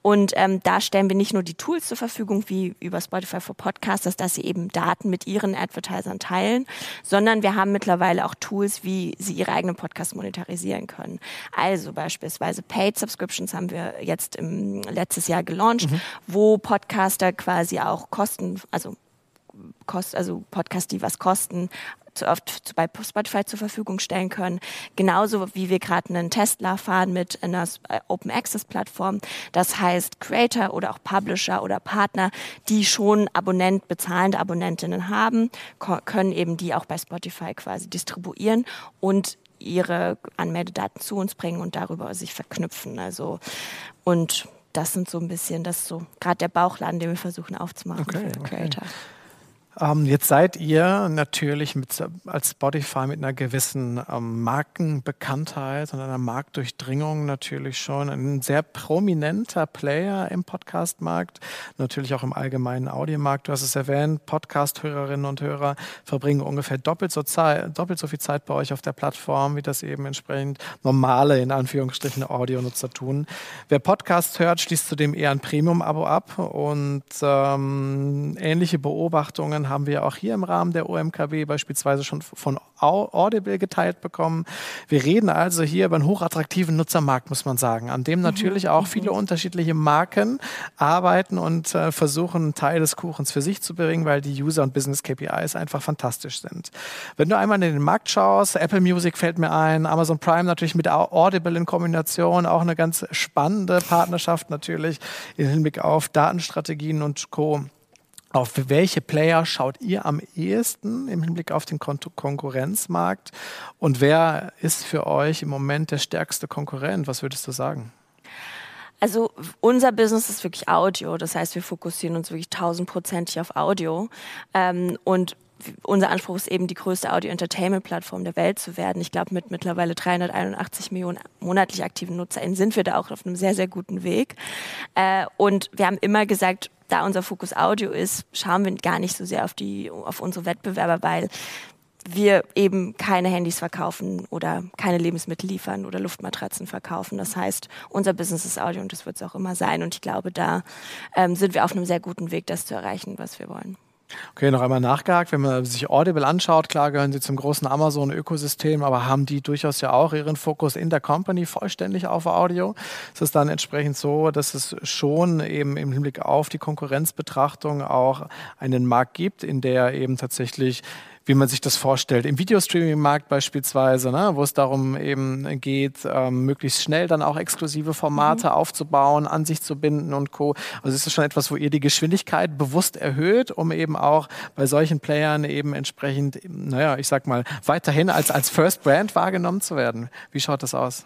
Und ähm, da stellen wir nicht nur die Tools zur Verfügung, wie über Spotify for Podcasters, dass sie eben Daten mit ihren Advertisern teilen, sondern wir haben mittlerweile auch Tools, wie sie ihre eigenen Podcasts monetarisieren können. Also beispielsweise Paid Subscriptions haben wir jetzt im letztes Jahr gelauncht, mhm. wo Podcaster quasi auch Kosten, also Kost, also Podcasts, die was kosten, zu oft bei Spotify zur Verfügung stellen können. Genauso wie wir gerade einen Tesla fahren mit einer äh, Open Access Plattform. Das heißt, Creator oder auch Publisher oder Partner, die schon Abonnent, bezahlende Abonnentinnen haben, können eben die auch bei Spotify quasi distribuieren und ihre Anmeldedaten zu uns bringen und darüber sich verknüpfen. Also und das sind so ein bisschen, das so gerade der Bauchladen, den wir versuchen aufzumachen okay, für Creator. Okay. Ähm, jetzt seid ihr natürlich mit, als Spotify mit einer gewissen ähm, Markenbekanntheit und einer Marktdurchdringung natürlich schon ein sehr prominenter Player im Podcast-Markt, natürlich auch im allgemeinen Audiomarkt. Du hast es erwähnt, Podcast-Hörerinnen und Hörer verbringen ungefähr doppelt so, Zeit, doppelt so viel Zeit bei euch auf der Plattform, wie das eben entsprechend normale, in Anführungsstrichen, Audionutzer tun. Wer Podcast hört, schließt zudem eher ein Premium-Abo ab und ähm, ähnliche Beobachtungen haben wir auch hier im Rahmen der OMKW beispielsweise schon von Audible geteilt bekommen. Wir reden also hier über einen hochattraktiven Nutzermarkt, muss man sagen, an dem natürlich auch viele unterschiedliche Marken arbeiten und äh, versuchen, einen Teil des Kuchens für sich zu bringen, weil die User- und Business-KPIs einfach fantastisch sind. Wenn du einmal in den Markt schaust, Apple Music fällt mir ein, Amazon Prime natürlich mit Audible in Kombination, auch eine ganz spannende Partnerschaft natürlich im Hinblick auf Datenstrategien und Co. Auf welche Player schaut ihr am ehesten im Hinblick auf den Kon Konkurrenzmarkt? Und wer ist für euch im Moment der stärkste Konkurrent? Was würdest du sagen? Also unser Business ist wirklich Audio. Das heißt, wir fokussieren uns wirklich tausendprozentig auf Audio. Ähm, und unser Anspruch ist eben, die größte Audio-Entertainment-Plattform der Welt zu werden. Ich glaube, mit mittlerweile 381 Millionen monatlich aktiven NutzerInnen sind wir da auch auf einem sehr, sehr guten Weg. Äh, und wir haben immer gesagt, da unser Fokus Audio ist, schauen wir gar nicht so sehr auf die, auf unsere Wettbewerber, weil wir eben keine Handys verkaufen oder keine Lebensmittel liefern oder Luftmatratzen verkaufen. Das heißt, unser Business ist Audio und das wird es auch immer sein. Und ich glaube, da ähm, sind wir auf einem sehr guten Weg, das zu erreichen, was wir wollen. Okay, noch einmal nachgehakt. Wenn man sich Audible anschaut, klar gehören sie zum großen Amazon-Ökosystem, aber haben die durchaus ja auch ihren Fokus in der Company vollständig auf Audio? Ist es dann entsprechend so, dass es schon eben im Hinblick auf die Konkurrenzbetrachtung auch einen Markt gibt, in der eben tatsächlich wie man sich das vorstellt. Im Videostreaming-Markt beispielsweise, ne, wo es darum eben geht, ähm, möglichst schnell dann auch exklusive Formate mhm. aufzubauen, an sich zu binden und Co. Also ist das schon etwas, wo ihr die Geschwindigkeit bewusst erhöht, um eben auch bei solchen Playern eben entsprechend, naja, ich sag mal, weiterhin als, als First Brand wahrgenommen zu werden. Wie schaut das aus?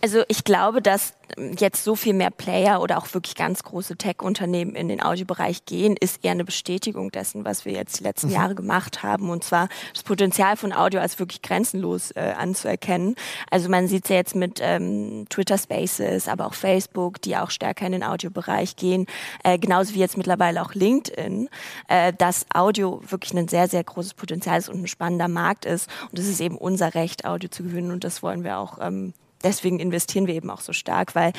Also ich glaube, dass jetzt so viel mehr Player oder auch wirklich ganz große Tech-Unternehmen in den Audiobereich gehen, ist eher eine Bestätigung dessen, was wir jetzt die letzten mhm. Jahre gemacht haben. Und zwar das Potenzial von Audio als wirklich grenzenlos äh, anzuerkennen. Also man sieht es ja jetzt mit ähm, Twitter Spaces, aber auch Facebook, die auch stärker in den Audiobereich gehen. Äh, genauso wie jetzt mittlerweile auch LinkedIn, äh, dass Audio wirklich ein sehr, sehr großes Potenzial ist und ein spannender Markt ist. Und es ist eben unser Recht, Audio zu gewinnen. Und das wollen wir auch ähm, deswegen investieren wir eben auch so stark, weil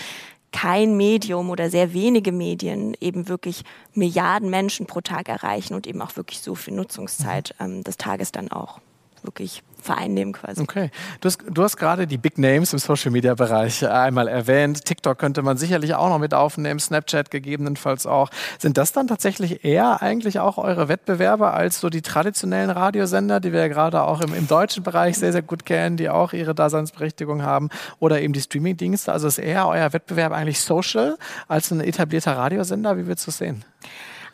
kein Medium oder sehr wenige Medien eben wirklich Milliarden Menschen pro Tag erreichen und eben auch wirklich so viel Nutzungszeit mhm. ähm, des Tages dann auch wirklich vereinnehmen quasi. Okay. Du hast, du hast gerade die Big Names im Social Media Bereich einmal erwähnt. TikTok könnte man sicherlich auch noch mit aufnehmen, Snapchat gegebenenfalls auch. Sind das dann tatsächlich eher eigentlich auch eure Wettbewerber als so die traditionellen Radiosender, die wir ja gerade auch im, im deutschen Bereich sehr, sehr gut kennen, die auch ihre Daseinsberechtigung haben oder eben die Streamingdienste? Also ist eher euer Wettbewerb eigentlich social als ein etablierter Radiosender? Wie würdest du es sehen?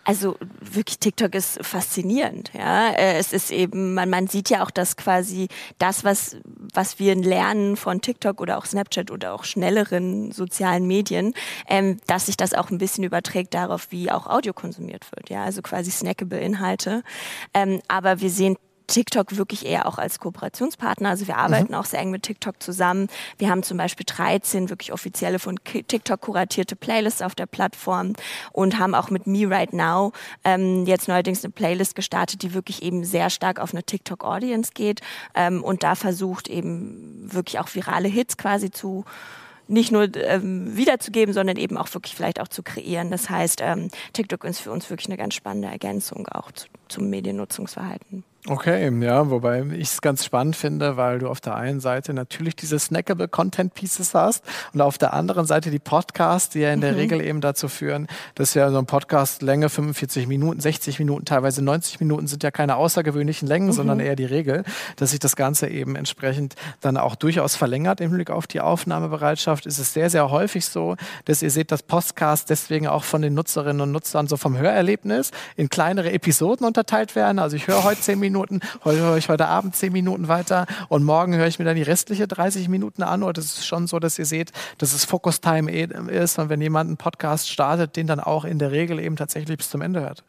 Also wirklich TikTok ist faszinierend. Ja, äh, es ist eben, man, man sieht ja auch, dass quasi das, was was wir lernen von TikTok oder auch Snapchat oder auch schnelleren sozialen Medien, ähm, dass sich das auch ein bisschen überträgt darauf, wie auch Audio konsumiert wird. Ja, also quasi snackable Inhalte. Ähm, aber wir sehen TikTok wirklich eher auch als Kooperationspartner. Also wir arbeiten mhm. auch sehr eng mit TikTok zusammen. Wir haben zum Beispiel 13 wirklich offizielle von TikTok kuratierte Playlists auf der Plattform und haben auch mit Me Right Now ähm, jetzt neuerdings eine Playlist gestartet, die wirklich eben sehr stark auf eine TikTok-Audience geht ähm, und da versucht eben wirklich auch virale Hits quasi zu nicht nur ähm, wiederzugeben, sondern eben auch wirklich vielleicht auch zu kreieren. Das heißt, ähm, TikTok ist für uns wirklich eine ganz spannende Ergänzung auch zu, zum Mediennutzungsverhalten. Okay, ja, wobei ich es ganz spannend finde, weil du auf der einen Seite natürlich diese snackable Content Pieces hast und auf der anderen Seite die Podcasts, die ja in der mhm. Regel eben dazu führen, dass ja so ein Podcast Länge 45 Minuten, 60 Minuten, teilweise 90 Minuten sind ja keine außergewöhnlichen Längen, mhm. sondern eher die Regel, dass sich das Ganze eben entsprechend dann auch durchaus verlängert im Blick auf die Aufnahmebereitschaft. Ist es sehr, sehr häufig so, dass ihr seht, dass Podcasts deswegen auch von den Nutzerinnen und Nutzern so vom Hörerlebnis in kleinere Episoden unterteilt werden. Also ich höre heute 10 Minuten Minuten, heute höre ich heute Abend zehn Minuten weiter und morgen höre ich mir dann die restliche 30 Minuten an. Oder das ist schon so, dass ihr seht, dass es Focus Time eh ist und wenn jemand einen Podcast startet, den dann auch in der Regel eben tatsächlich bis zum Ende hört.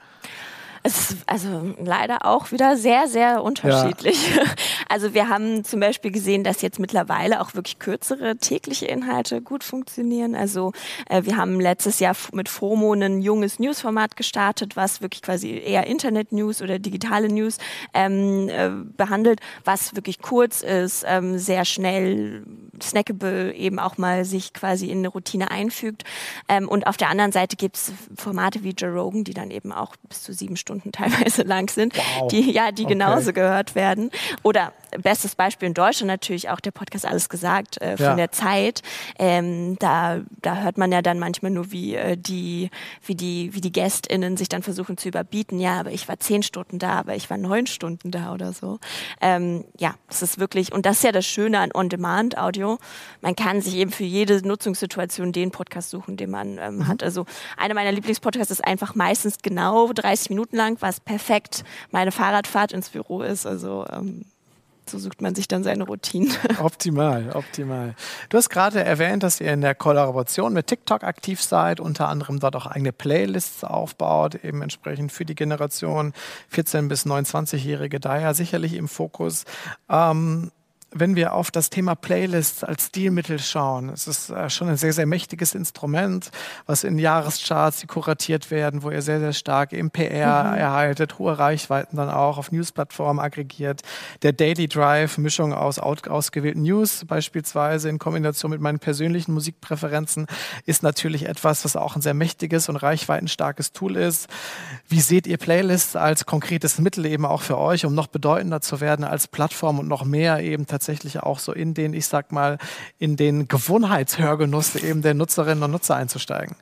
Es ist also leider auch wieder sehr, sehr unterschiedlich. Ja. Also wir haben zum Beispiel gesehen, dass jetzt mittlerweile auch wirklich kürzere tägliche Inhalte gut funktionieren. Also äh, wir haben letztes Jahr mit FOMO ein junges Newsformat gestartet, was wirklich quasi eher Internet-News oder digitale News ähm, äh, behandelt, was wirklich kurz ist, ähm, sehr schnell, snackable, eben auch mal sich quasi in eine Routine einfügt. Ähm, und auf der anderen Seite gibt's Formate wie Joe Rogan, die dann eben auch bis zu sieben Stunden Stunden teilweise lang sind, wow. die ja, die okay. genauso gehört werden. Oder bestes Beispiel in Deutschland natürlich auch der Podcast Alles gesagt äh, von ja. der Zeit. Ähm, da, da hört man ja dann manchmal nur, wie äh, die, wie die, wie die GästInnen sich dann versuchen zu überbieten. Ja, aber ich war zehn Stunden da, aber ich war neun Stunden da oder so. Ähm, ja, das ist wirklich, und das ist ja das Schöne an On-Demand-Audio. Man kann sich eben für jede Nutzungssituation den Podcast suchen, den man ähm, mhm. hat. Also einer meiner Lieblingspodcasts ist einfach meistens genau 30 Minuten lang, was perfekt meine Fahrradfahrt ins Büro ist. Also ähm, so sucht man sich dann seine Routinen. Optimal, optimal. Du hast gerade erwähnt, dass ihr in der Kollaboration mit TikTok aktiv seid, unter anderem dort auch eigene Playlists aufbaut, eben entsprechend für die Generation 14- bis 29-Jährige, daher sicherlich im Fokus. Ähm, wenn wir auf das Thema Playlists als Stilmittel schauen, es ist äh, schon ein sehr, sehr mächtiges Instrument, was in Jahrescharts, die kuratiert werden, wo ihr sehr, sehr stark im PR mhm. erhaltet, hohe Reichweiten dann auch auf Newsplattformen aggregiert. Der Daily Drive, Mischung aus ausgewählten News beispielsweise in Kombination mit meinen persönlichen Musikpräferenzen, ist natürlich etwas, was auch ein sehr mächtiges und reichweitenstarkes Tool ist. Wie seht ihr Playlists als konkretes Mittel eben auch für euch, um noch bedeutender zu werden als Plattform und noch mehr eben tatsächlich tatsächlich auch so in den, ich sag mal, in den Gewohnheitshörgenuss eben der Nutzerinnen und Nutzer einzusteigen.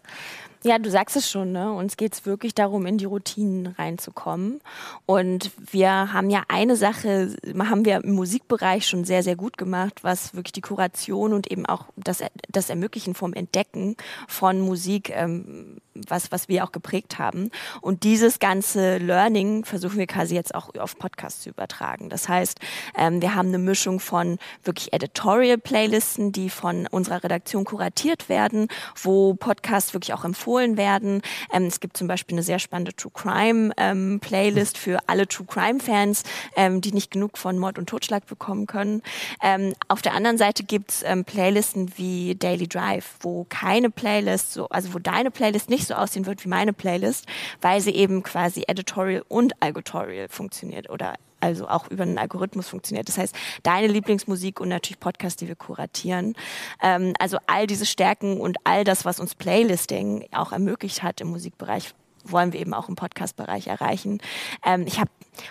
Ja, du sagst es schon, ne? uns geht es wirklich darum, in die Routinen reinzukommen. Und wir haben ja eine Sache, haben wir im Musikbereich schon sehr, sehr gut gemacht, was wirklich die Kuration und eben auch das, das Ermöglichen vom Entdecken von Musik ähm, was, was wir auch geprägt haben. Und dieses ganze Learning versuchen wir quasi jetzt auch auf Podcasts zu übertragen. Das heißt, ähm, wir haben eine Mischung von wirklich Editorial-Playlisten, die von unserer Redaktion kuratiert werden, wo Podcasts wirklich auch empfohlen werden. Ähm, es gibt zum Beispiel eine sehr spannende True Crime-Playlist ähm, für alle True Crime-Fans, ähm, die nicht genug von Mord und Totschlag bekommen können. Ähm, auf der anderen Seite gibt's ähm, Playlisten wie Daily Drive, wo keine Playlist, so, also wo deine Playlist nicht so aussehen wird wie meine Playlist, weil sie eben quasi editorial und algotorial funktioniert oder also auch über einen Algorithmus funktioniert. Das heißt, deine Lieblingsmusik und natürlich Podcasts, die wir kuratieren. Ähm, also all diese Stärken und all das, was uns Playlisting auch ermöglicht hat im Musikbereich, wollen wir eben auch im Podcast-Bereich erreichen. Ähm, ich habe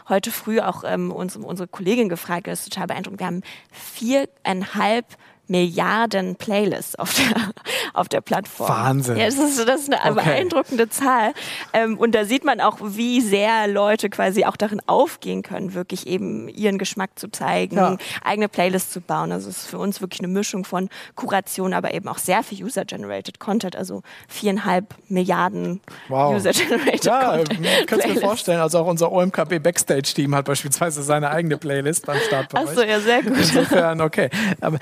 heute früh auch ähm, uns, unsere Kollegin gefragt, das ist total beeindruckend. Wir haben viereinhalb Milliarden Playlists auf der, auf der Plattform. Wahnsinn. Ja, das ist, das ist eine okay. beeindruckende Zahl. Ähm, und da sieht man auch, wie sehr Leute quasi auch darin aufgehen können, wirklich eben ihren Geschmack zu zeigen, ja. eigene Playlists zu bauen. Also es ist für uns wirklich eine Mischung von Kuration, aber eben auch sehr viel User-Generated Content, also viereinhalb Milliarden wow. User-Generated ja, Content. Ja, kannst du mir vorstellen, also auch unser OMKB Backstage-Team hat beispielsweise seine eigene Playlist beim Start bei Achso, ja, sehr gut. Insofern, okay. Aber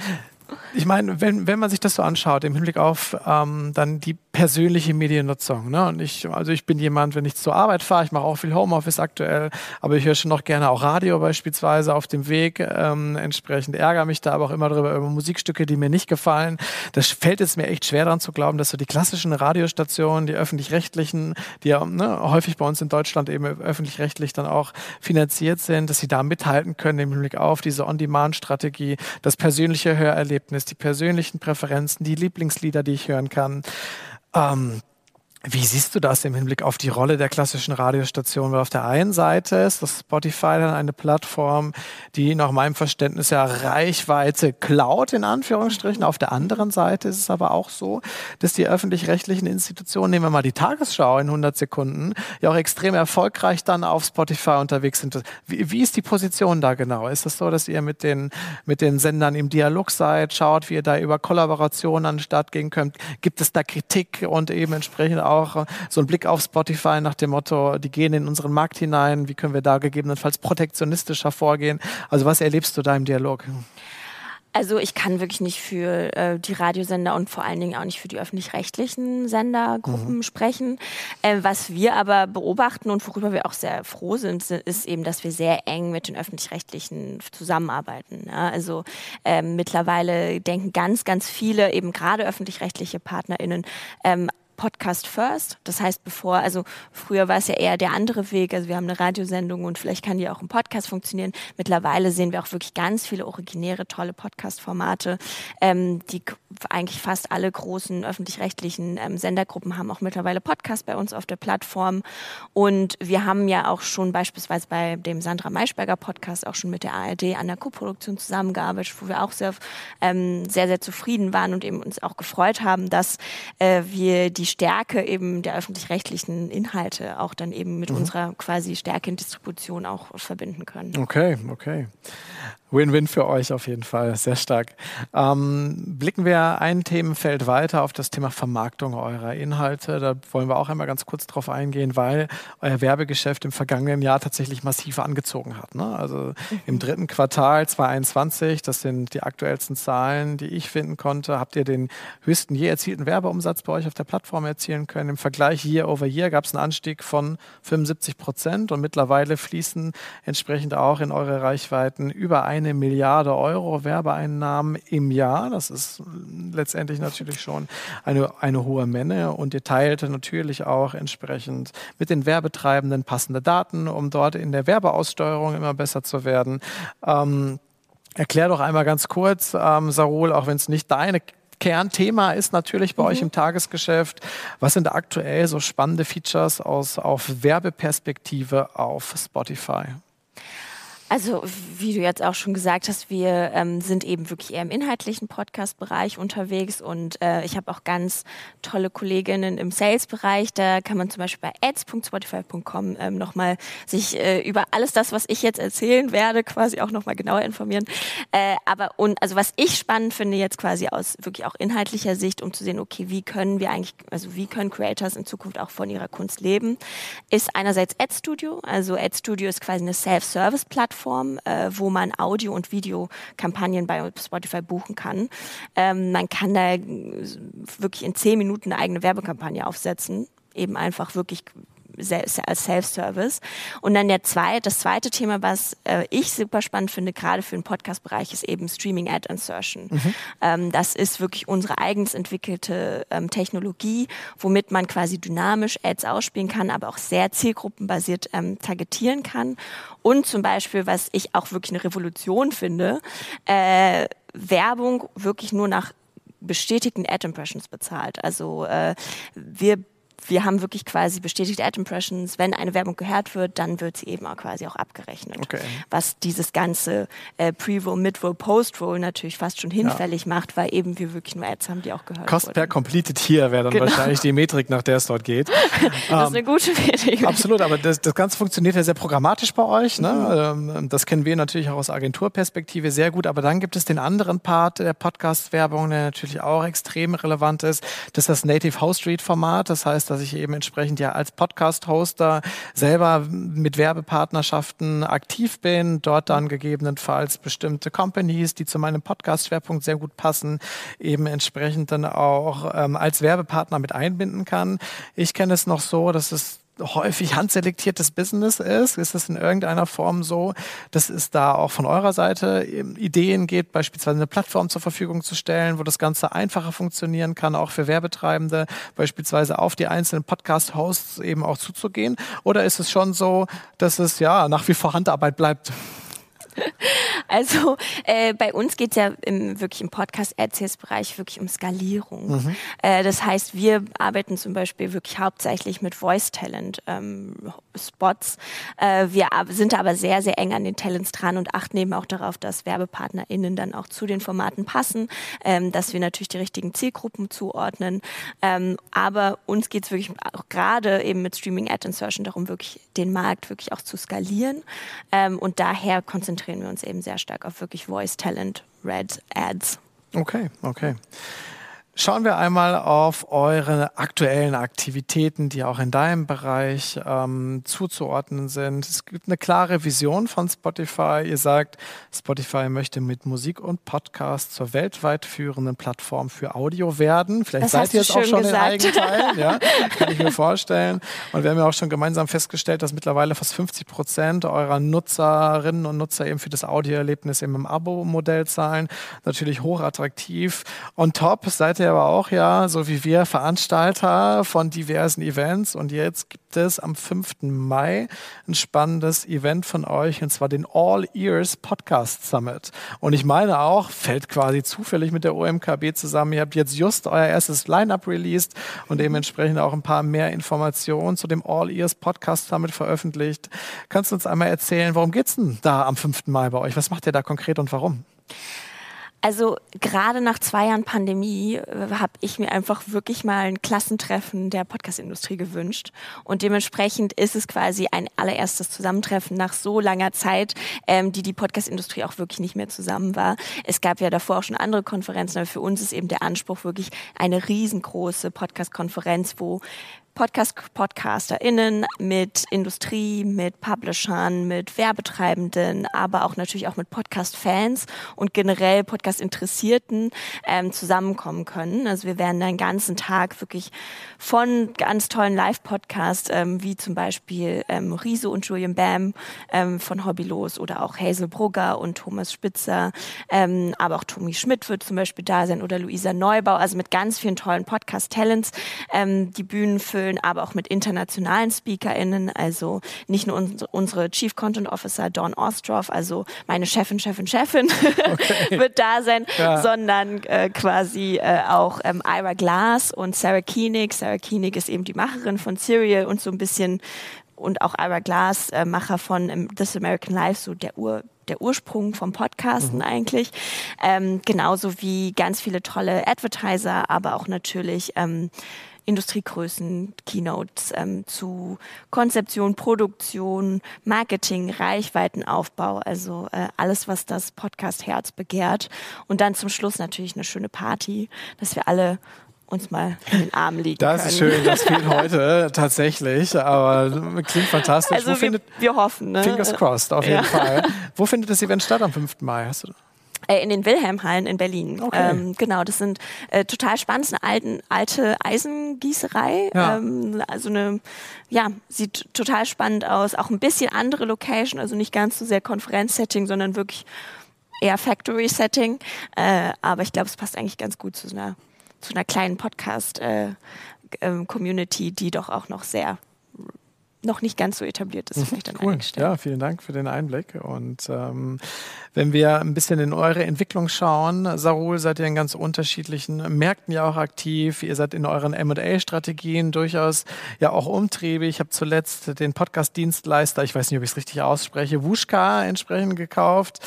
ich meine, wenn, wenn man sich das so anschaut, im Hinblick auf ähm, dann die persönliche Mediennutzung. Ne? Und ich, also ich bin jemand, wenn ich zur Arbeit fahre, ich mache auch viel Homeoffice aktuell, aber ich höre schon noch gerne auch Radio beispielsweise auf dem Weg. Ähm, entsprechend ärgere mich da aber auch immer darüber über Musikstücke, die mir nicht gefallen. Das fällt es mir echt schwer daran zu glauben, dass so die klassischen Radiostationen, die öffentlich-rechtlichen, die ja ne, häufig bei uns in Deutschland eben öffentlich-rechtlich dann auch finanziert sind, dass sie da mithalten können im Hinblick auf diese On-Demand-Strategie, das persönliche Hörerlebnis, die persönlichen Präferenzen, die Lieblingslieder, die ich hören kann. Ähm, wie siehst du das im Hinblick auf die Rolle der klassischen Radiostation? Weil auf der einen Seite ist das Spotify dann eine Plattform, die nach meinem Verständnis ja Reichweite klaut, in Anführungsstrichen. Auf der anderen Seite ist es aber auch so, dass die öffentlich-rechtlichen Institutionen, nehmen wir mal die Tagesschau in 100 Sekunden, ja auch extrem erfolgreich dann auf Spotify unterwegs sind. Wie, wie ist die Position da genau? Ist das so, dass ihr mit den, mit den Sendern im Dialog seid, schaut, wie ihr da über Kollaborationen an den Start gehen könnt? Gibt es da Kritik und eben entsprechend auch so ein Blick auf Spotify nach dem Motto, die gehen in unseren Markt hinein, wie können wir da gegebenenfalls protektionistischer vorgehen? Also was erlebst du da im Dialog? Also ich kann wirklich nicht für äh, die Radiosender und vor allen Dingen auch nicht für die öffentlich-rechtlichen Sendergruppen mhm. sprechen. Äh, was wir aber beobachten und worüber wir auch sehr froh sind, ist eben, dass wir sehr eng mit den öffentlich-rechtlichen zusammenarbeiten. Ja? Also äh, mittlerweile denken ganz, ganz viele eben gerade öffentlich-rechtliche PartnerInnen ähm, Podcast First. Das heißt, bevor, also früher war es ja eher der andere Weg. Also wir haben eine Radiosendung und vielleicht kann die auch im Podcast funktionieren. Mittlerweile sehen wir auch wirklich ganz viele originäre, tolle Podcast-Formate, ähm, die eigentlich fast alle großen öffentlich-rechtlichen ähm, Sendergruppen haben auch mittlerweile Podcasts bei uns auf der Plattform. Und wir haben ja auch schon beispielsweise bei dem Sandra Maischberger Podcast auch schon mit der ARD an der Co-Produktion zusammengearbeitet, wo wir auch sehr, ähm, sehr, sehr zufrieden waren und eben uns auch gefreut haben, dass äh, wir die Stärke eben der öffentlich-rechtlichen Inhalte auch dann eben mit mhm. unserer quasi Stärke in Distribution auch verbinden können. Okay, okay. Win-win für euch auf jeden Fall, sehr stark. Ähm, blicken wir ein Themenfeld weiter auf das Thema Vermarktung eurer Inhalte. Da wollen wir auch einmal ganz kurz drauf eingehen, weil euer Werbegeschäft im vergangenen Jahr tatsächlich massiv angezogen hat. Ne? Also mhm. im dritten Quartal 2021, das sind die aktuellsten Zahlen, die ich finden konnte, habt ihr den höchsten je erzielten Werbeumsatz bei euch auf der Plattform erzielen können. Im Vergleich Year over Year gab es einen Anstieg von 75 Prozent und mittlerweile fließen entsprechend auch in eure Reichweiten über ein eine Milliarde Euro Werbeeinnahmen im Jahr. Das ist letztendlich natürlich schon eine, eine hohe Menge und ihr teilt natürlich auch entsprechend mit den Werbetreibenden passende Daten, um dort in der Werbeaussteuerung immer besser zu werden. Ähm, erklär doch einmal ganz kurz, ähm, Sarul, auch wenn es nicht deine Kernthema ist natürlich bei mhm. euch im Tagesgeschäft. Was sind aktuell so spannende Features aus auf Werbeperspektive auf Spotify? Also, wie du jetzt auch schon gesagt hast, wir ähm, sind eben wirklich eher im inhaltlichen Podcast-Bereich unterwegs und äh, ich habe auch ganz tolle Kolleginnen im Sales-Bereich. Da kann man zum Beispiel bei ads.spotify.com ähm, nochmal sich äh, über alles das, was ich jetzt erzählen werde, quasi auch nochmal genauer informieren. Äh, aber und also was ich spannend finde jetzt quasi aus wirklich auch inhaltlicher Sicht, um zu sehen, okay, wie können wir eigentlich, also wie können Creators in Zukunft auch von ihrer Kunst leben, ist einerseits Ad Studio. Also Ad Studio ist quasi eine Self-Service-Plattform Plattform, äh, wo man Audio- und Videokampagnen bei Spotify buchen kann. Ähm, man kann da wirklich in zehn Minuten eine eigene Werbekampagne aufsetzen eben einfach wirklich als Self-Service. Und dann der zweite, das zweite Thema, was äh, ich super spannend finde, gerade für den Podcast-Bereich, ist eben Streaming Ad Insertion. Mhm. Ähm, das ist wirklich unsere eigens entwickelte ähm, Technologie, womit man quasi dynamisch Ads ausspielen kann, aber auch sehr zielgruppenbasiert ähm, targetieren kann. Und zum Beispiel, was ich auch wirklich eine Revolution finde, äh, Werbung wirklich nur nach bestätigten Ad Impressions bezahlt. Also äh, wir wir haben wirklich quasi bestätigte Ad Impressions. Wenn eine Werbung gehört wird, dann wird sie eben auch quasi auch abgerechnet. Okay. Was dieses ganze äh, Pre-Roll, Mid-Roll, Post-Roll natürlich fast schon hinfällig ja. macht, weil eben wir wirklich nur Ads haben, die auch gehört Cost wurden. per Completed hier wäre dann genau. wahrscheinlich die Metrik, nach der es dort geht. das ist eine ähm, gute Metrik. Absolut, aber das, das Ganze funktioniert ja sehr programmatisch bei euch. Ne? Mhm. Ähm, das kennen wir natürlich auch aus Agenturperspektive sehr gut, aber dann gibt es den anderen Part der Podcast-Werbung, der natürlich auch extrem relevant ist. Das ist das Native House Street Format. Das heißt, dass ich eben entsprechend ja als Podcast-Hoster selber mit Werbepartnerschaften aktiv bin, dort dann gegebenenfalls bestimmte Companies, die zu meinem Podcast-Schwerpunkt sehr gut passen, eben entsprechend dann auch ähm, als Werbepartner mit einbinden kann. Ich kenne es noch so, dass es häufig handselektiertes Business ist? Ist es in irgendeiner Form so, dass es da auch von eurer Seite Ideen gibt, beispielsweise eine Plattform zur Verfügung zu stellen, wo das Ganze einfacher funktionieren kann, auch für Werbetreibende, beispielsweise auf die einzelnen Podcast-Hosts eben auch zuzugehen? Oder ist es schon so, dass es ja nach wie vor Handarbeit bleibt? Also äh, bei uns geht es ja im, wirklich im Podcast-Ads-Bereich wirklich um Skalierung. Mhm. Äh, das heißt, wir arbeiten zum Beispiel wirklich hauptsächlich mit Voice-Talent-Spots. Ähm, äh, wir sind aber sehr, sehr eng an den Talents dran und achten eben auch darauf, dass WerbepartnerInnen dann auch zu den Formaten passen, ähm, dass wir natürlich die richtigen Zielgruppen zuordnen. Ähm, aber uns geht es wirklich auch gerade eben mit Streaming Ad Insertion darum, wirklich den Markt wirklich auch zu skalieren. Ähm, und daher konzentrieren wir uns eben sehr stark auf wirklich Voice Talent, Red Ads. Okay, okay. Schauen wir einmal auf eure aktuellen Aktivitäten, die auch in deinem Bereich ähm, zuzuordnen sind. Es gibt eine klare Vision von Spotify. Ihr sagt, Spotify möchte mit Musik und Podcast zur weltweit führenden Plattform für Audio werden. Vielleicht das seid ihr es auch schon gesagt. in Eigenteil, ja, kann ich mir vorstellen. Und wir haben ja auch schon gemeinsam festgestellt, dass mittlerweile fast 50 Prozent eurer Nutzerinnen und Nutzer eben für das Audioerlebnis eben im Abo-Modell zahlen. Natürlich hochattraktiv. On top seid ihr aber auch ja, so wie wir, Veranstalter von diversen Events. Und jetzt gibt es am 5. Mai ein spannendes Event von euch, und zwar den All Ears Podcast Summit. Und ich meine auch, fällt quasi zufällig mit der OMKB zusammen. Ihr habt jetzt just euer erstes Line-Up released und dementsprechend auch ein paar mehr Informationen zu dem All Ears Podcast Summit veröffentlicht. Kannst du uns einmal erzählen, worum geht es denn da am 5. Mai bei euch? Was macht ihr da konkret und warum? Also gerade nach zwei Jahren Pandemie äh, habe ich mir einfach wirklich mal ein Klassentreffen der Podcast-Industrie gewünscht. Und dementsprechend ist es quasi ein allererstes Zusammentreffen nach so langer Zeit, ähm, die die Podcast-Industrie auch wirklich nicht mehr zusammen war. Es gab ja davor auch schon andere Konferenzen, aber für uns ist eben der Anspruch wirklich eine riesengroße Podcast-Konferenz, wo Podcast-PodcasterInnen, mit Industrie, mit Publishern, mit Werbetreibenden, aber auch natürlich auch mit Podcast-Fans und generell Podcast-Interessierten ähm, zusammenkommen können. Also wir werden einen ganzen Tag wirklich von ganz tollen Live-Podcasts, ähm, wie zum Beispiel ähm, Riso und Julian Bam ähm, von Hobbylos oder auch Hazel Brugger und Thomas Spitzer, ähm, aber auch Tommy Schmidt wird zum Beispiel da sein oder Luisa Neubau, also mit ganz vielen tollen Podcast-Talents ähm, die Bühnen für füllen, aber auch mit internationalen SpeakerInnen, also nicht nur uns, unsere Chief Content Officer Dawn Ostroff, also meine Chefin, Chefin, Chefin okay. wird da sein, ja. sondern äh, quasi äh, auch ähm, Ira Glass und Sarah Koenig. Sarah Koenig ist eben die Macherin von Serial und so ein bisschen und auch Ira Glass, äh, Macher von ähm, This American Life, so der Ur der Ursprung vom Podcasten mhm. eigentlich. Ähm, genauso wie ganz viele tolle Advertiser, aber auch natürlich ähm, Industriegrößen, Keynotes ähm, zu Konzeption, Produktion, Marketing, Reichweitenaufbau, also äh, alles, was das Podcast-Herz begehrt. Und dann zum Schluss natürlich eine schöne Party, dass wir alle uns mal in den Arm liegen Das können. ist schön, das fehlt heute tatsächlich, aber klingt fantastisch. Also wir, findet, wir, hoffen. Ne? Fingers crossed, auf jeden ja. Fall. Wo findet das Event statt am 5. Mai? Hast du in den Wilhelmhallen in Berlin. Okay. Ähm, genau, das sind äh, total spannend, eine alten, alte Eisengießerei. Ja. Ähm, also eine, ja, sieht total spannend aus. Auch ein bisschen andere Location, also nicht ganz so sehr Konferenzsetting, sondern wirklich eher Factory-Setting. Äh, aber ich glaube, es passt eigentlich ganz gut zu einer, zu einer kleinen Podcast-Community, äh, die doch auch noch sehr noch nicht ganz so etabliert ist, vielleicht an cool. Ja, vielen Dank für den Einblick. Und ähm, wenn wir ein bisschen in eure Entwicklung schauen, Sarul, seid ihr in ganz unterschiedlichen Märkten ja auch aktiv. Ihr seid in euren M&A-Strategien durchaus ja auch umtriebig. Ich habe zuletzt den Podcast-Dienstleister, ich weiß nicht, ob ich es richtig ausspreche, Wushka entsprechend gekauft.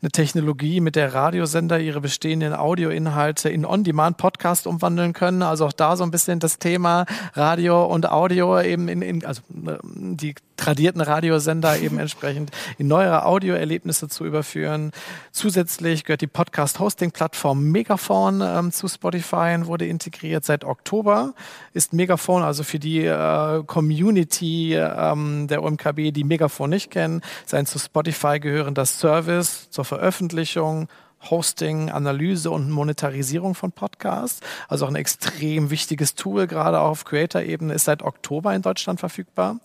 Eine Technologie, mit der Radiosender ihre bestehenden Audioinhalte in On-Demand-Podcast umwandeln können. Also auch da so ein bisschen das Thema Radio und Audio eben in, in also die tradierten Radiosender eben entsprechend in neuere Audioerlebnisse zu überführen. Zusätzlich gehört die Podcast-Hosting-Plattform Megaphone ähm, zu Spotify und wurde integriert. Seit Oktober ist Megaphone, also für die äh, Community ähm, der OMKB, die Megaphone nicht kennen, sein zu Spotify gehörender Service zur Veröffentlichung Hosting, Analyse und Monetarisierung von Podcasts. Also auch ein extrem wichtiges Tool, gerade auf Creator-Ebene, ist seit Oktober in Deutschland verfügbar.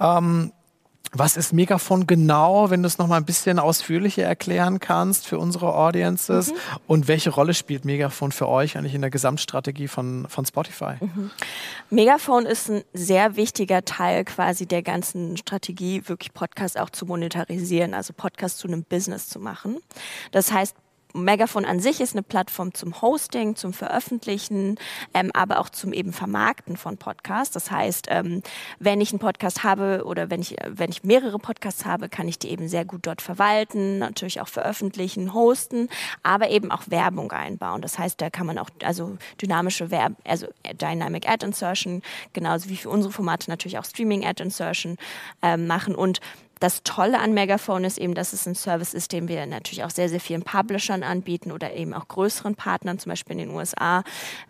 Ähm, was ist Megafon genau, wenn du es noch mal ein bisschen ausführlicher erklären kannst für unsere Audiences? Mhm. Und welche Rolle spielt Megafon für euch eigentlich in der Gesamtstrategie von, von Spotify? Mhm. Megafon ist ein sehr wichtiger Teil quasi der ganzen Strategie, wirklich Podcasts auch zu monetarisieren, also Podcasts zu einem Business zu machen. Das heißt, Megaphone an sich ist eine Plattform zum Hosting, zum Veröffentlichen, ähm, aber auch zum eben Vermarkten von Podcasts. Das heißt, ähm, wenn ich einen Podcast habe oder wenn ich, wenn ich mehrere Podcasts habe, kann ich die eben sehr gut dort verwalten, natürlich auch veröffentlichen, hosten, aber eben auch Werbung einbauen. Das heißt, da kann man auch also dynamische Werbung, also Dynamic Ad Insertion, genauso wie für unsere Formate natürlich auch Streaming Ad Insertion ähm, machen und das Tolle an Megaphone ist eben, dass es ein Service ist, den wir natürlich auch sehr, sehr vielen Publishern anbieten oder eben auch größeren Partnern, zum Beispiel in den USA,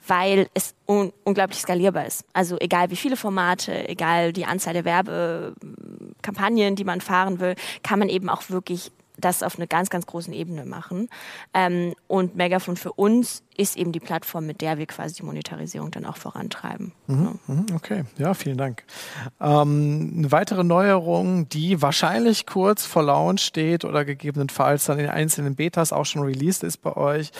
weil es un unglaublich skalierbar ist. Also egal wie viele Formate, egal die Anzahl der Werbekampagnen, die man fahren will, kann man eben auch wirklich das auf einer ganz, ganz großen Ebene machen. Ähm, und Megaphone für uns ist eben die Plattform, mit der wir quasi die Monetarisierung dann auch vorantreiben. Mhm, ja. Okay, ja, vielen Dank. Ähm, eine weitere Neuerung, die wahrscheinlich kurz vor Launch steht oder gegebenenfalls dann in einzelnen Betas auch schon released ist bei euch,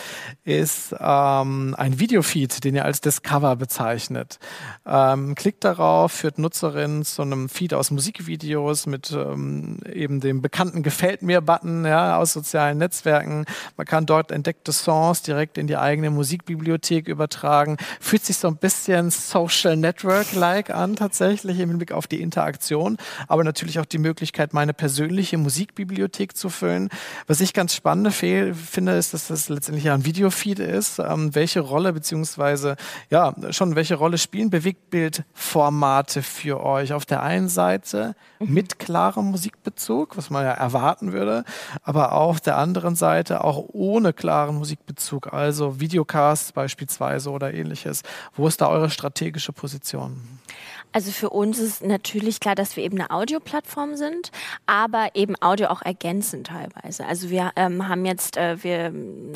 ist ähm, ein Videofeed, den ihr als Discover bezeichnet. Ähm, klickt darauf, führt Nutzerinnen zu einem Feed aus Musikvideos mit ähm, eben dem bekannten Gefällt mir-Button ja, aus sozialen Netzwerken. Man kann dort entdeckte Songs direkt in die eigene eigene Musikbibliothek übertragen. Fühlt sich so ein bisschen Social Network-like an, tatsächlich im Hinblick auf die Interaktion, aber natürlich auch die Möglichkeit, meine persönliche Musikbibliothek zu füllen. Was ich ganz spannend finde, ist, dass das letztendlich ein Videofeed ist. Ähm, welche Rolle, beziehungsweise, ja, schon welche Rolle spielen Bewegtbildformate für euch? Auf der einen Seite mhm. mit klarem Musikbezug, was man ja erwarten würde, aber auf der anderen Seite auch ohne klaren Musikbezug, also Video Videocasts beispielsweise oder ähnliches. Wo ist da eure strategische Position? Also für uns ist natürlich klar, dass wir eben eine Audioplattform sind, aber eben Audio auch ergänzend teilweise. Also wir ähm, haben jetzt, äh, wir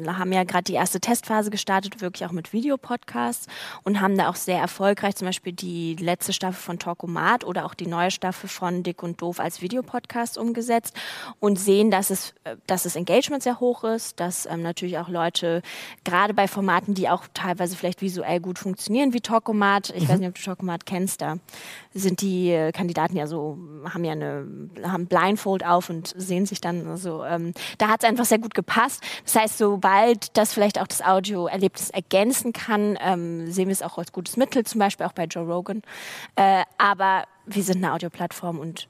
haben ja gerade die erste Testphase gestartet, wirklich auch mit Videopodcasts und haben da auch sehr erfolgreich zum Beispiel die letzte Staffel von Talkomat oder auch die neue Staffel von Dick und Doof als Videopodcast umgesetzt und sehen, dass es, äh, dass das Engagement sehr hoch ist, dass ähm, natürlich auch Leute gerade bei Formaten, die auch teilweise vielleicht visuell gut funktionieren, wie Talkomat. Ich mhm. weiß nicht, ob du Talkomat kennst, da sind die äh, Kandidaten ja so, haben ja eine, haben Blindfold auf und sehen sich dann so. Ähm, da hat es einfach sehr gut gepasst. Das heißt, sobald das vielleicht auch das Audioerlebnis ergänzen kann, ähm, sehen wir es auch als gutes Mittel, zum Beispiel auch bei Joe Rogan. Äh, aber wir sind eine Audioplattform und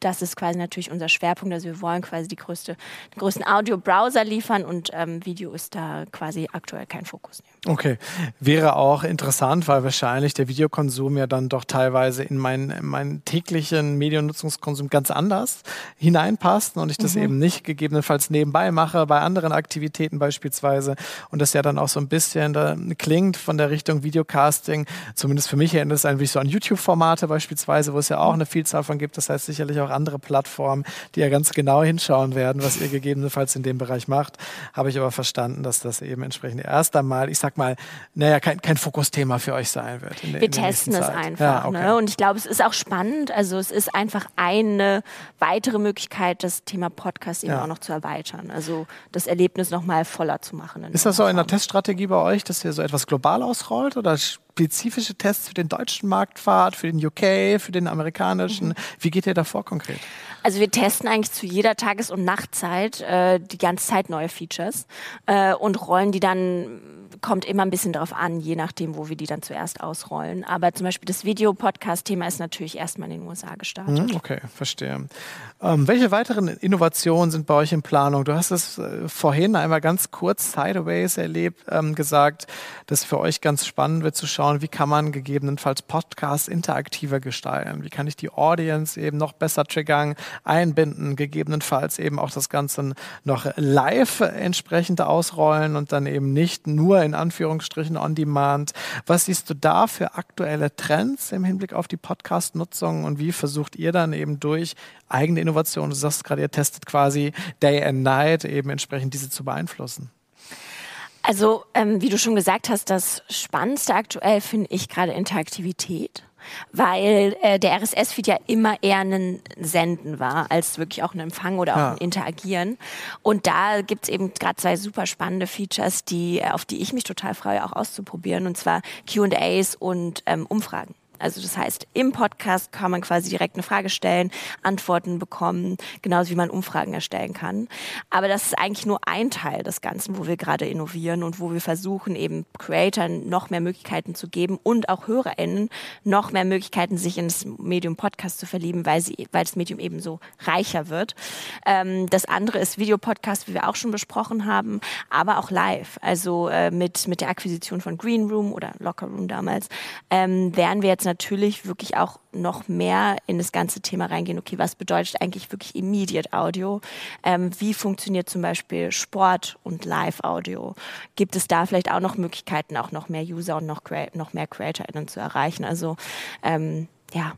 das ist quasi natürlich unser Schwerpunkt. Also wir wollen quasi die größte, den größten Audio-Browser liefern und ähm, Video ist da quasi aktuell kein Fokus. Okay, wäre auch interessant, weil wahrscheinlich der Videokonsum ja dann doch teilweise in meinen, in meinen täglichen Mediennutzungskonsum ganz anders hineinpasst und ich das mhm. eben nicht gegebenenfalls nebenbei mache, bei anderen Aktivitäten beispielsweise und das ja dann auch so ein bisschen da klingt von der Richtung Videocasting, zumindest für mich erinnert es ein bisschen so an YouTube-Formate beispielsweise, wo es ja auch eine Vielzahl von gibt, das heißt sicherlich auch andere Plattformen, die ja ganz genau hinschauen werden, was ihr gegebenenfalls in dem Bereich macht, habe ich aber verstanden, dass das eben entsprechend erst einmal, ich sag mal, naja, kein, kein Fokusthema für euch sein wird. Der, Wir testen es einfach. Ja, okay. ne? Und ich glaube, es ist auch spannend. Also es ist einfach eine weitere Möglichkeit, das Thema Podcast eben ja. auch noch zu erweitern. Also das Erlebnis noch mal voller zu machen. Ist das so in der Teststrategie bei euch, dass ihr so etwas global ausrollt oder spezifische Tests für den deutschen Markt fahrt, für den UK, für den amerikanischen? Mhm. Wie geht ihr da vor konkret? Also wir testen eigentlich zu jeder Tages- und Nachtzeit äh, die ganze Zeit neue Features äh, und rollen die dann kommt immer ein bisschen darauf an, je nachdem, wo wir die dann zuerst ausrollen. Aber zum Beispiel das Video-Podcast-Thema ist natürlich erstmal in den USA gestartet. Mhm, okay, verstehe. Ähm, welche weiteren Innovationen sind bei euch in Planung? Du hast es äh, vorhin einmal ganz kurz sideways erlebt, ähm, gesagt, dass für euch ganz spannend wird zu schauen, wie kann man gegebenenfalls Podcasts interaktiver gestalten? Wie kann ich die Audience eben noch besser triggern, einbinden, gegebenenfalls eben auch das Ganze noch live entsprechend ausrollen und dann eben nicht nur in Anführungsstrichen on demand. Was siehst du da für aktuelle Trends im Hinblick auf die Podcast-Nutzung und wie versucht ihr dann eben durch eigene Innovation, du sagst gerade, ihr testet quasi Day and Night, eben entsprechend diese zu beeinflussen? Also, ähm, wie du schon gesagt hast, das Spannendste aktuell finde ich gerade Interaktivität weil äh, der RSS-Feed ja immer eher ein Senden war, als wirklich auch ein Empfang oder auch ja. ein Interagieren. Und da gibt es eben gerade zwei super spannende Features, die, auf die ich mich total freue, auch auszuprobieren, und zwar QAs und ähm, Umfragen. Also das heißt, im Podcast kann man quasi direkt eine Frage stellen, Antworten bekommen, genauso wie man Umfragen erstellen kann. Aber das ist eigentlich nur ein Teil des Ganzen, wo wir gerade innovieren und wo wir versuchen, eben Creatoren noch mehr Möglichkeiten zu geben und auch HörerInnen noch mehr Möglichkeiten, sich ins Medium Podcast zu verlieben, weil, sie, weil das Medium eben so reicher wird. Ähm, das andere ist Videopodcast, wie wir auch schon besprochen haben, aber auch live. Also äh, mit, mit der Akquisition von Green Room oder Locker Room damals ähm, werden wir jetzt natürlich wirklich auch noch mehr in das ganze Thema reingehen. Okay, was bedeutet eigentlich wirklich Immediate Audio? Ähm, wie funktioniert zum Beispiel Sport und Live-Audio? Gibt es da vielleicht auch noch Möglichkeiten, auch noch mehr User und noch, noch mehr CreatorInnen zu erreichen? Also ähm, ja,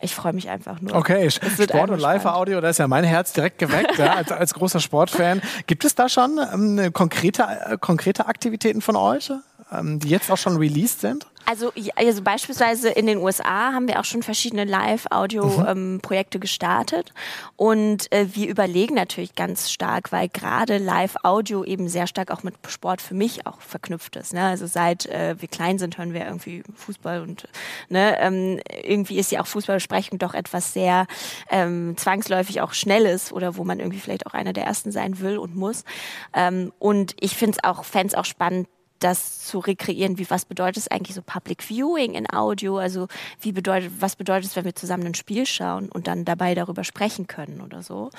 ich freue mich einfach nur. Okay, Sport und Live-Audio, da ist ja mein Herz direkt geweckt, ja, als, als großer Sportfan. Gibt es da schon ähm, konkrete, äh, konkrete Aktivitäten von euch, ähm, die jetzt auch schon released sind? Also, also beispielsweise in den USA haben wir auch schon verschiedene Live-Audio-Projekte mhm. ähm, gestartet und äh, wir überlegen natürlich ganz stark, weil gerade Live-Audio eben sehr stark auch mit Sport für mich auch verknüpft ist. Ne? Also seit äh, wir klein sind, hören wir irgendwie Fußball und ne, ähm, irgendwie ist ja auch Fußballbesprechung doch etwas sehr ähm, zwangsläufig auch Schnelles oder wo man irgendwie vielleicht auch einer der Ersten sein will und muss. Ähm, und ich finde es auch, fände auch spannend, das zu rekreieren, wie was bedeutet es eigentlich so Public Viewing in Audio, also wie bedeutet, was bedeutet es, wenn wir zusammen ein Spiel schauen und dann dabei darüber sprechen können oder so.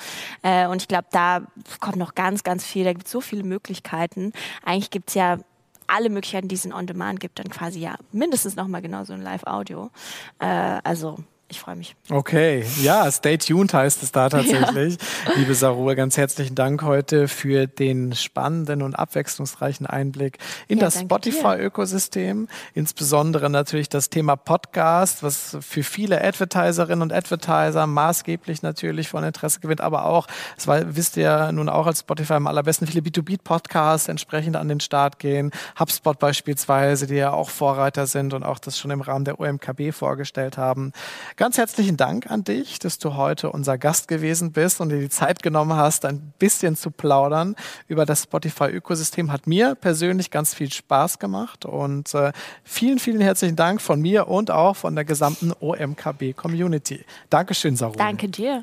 Äh, und ich glaube, da kommt noch ganz, ganz viel, da gibt es so viele Möglichkeiten. Eigentlich gibt es ja alle Möglichkeiten, die es in On Demand gibt, dann quasi ja mindestens nochmal genauso in Live-Audio. Äh, also ich freue mich. Okay, ja, stay tuned heißt es da tatsächlich. Ja. Liebe Sarur, ganz herzlichen Dank heute für den spannenden und abwechslungsreichen Einblick in ja, das Spotify-Ökosystem. Insbesondere natürlich das Thema Podcast, was für viele Advertiserinnen und Advertiser maßgeblich natürlich von Interesse gewinnt, aber auch, das wisst ihr ja nun auch als Spotify am allerbesten, viele B2B-Podcasts entsprechend an den Start gehen. HubSpot beispielsweise, die ja auch Vorreiter sind und auch das schon im Rahmen der OMKB vorgestellt haben Ganz herzlichen Dank an dich, dass du heute unser Gast gewesen bist und dir die Zeit genommen hast, ein bisschen zu plaudern über das Spotify-Ökosystem. Hat mir persönlich ganz viel Spaß gemacht und äh, vielen, vielen herzlichen Dank von mir und auch von der gesamten OMKB-Community. Dankeschön, Sarah. Danke dir.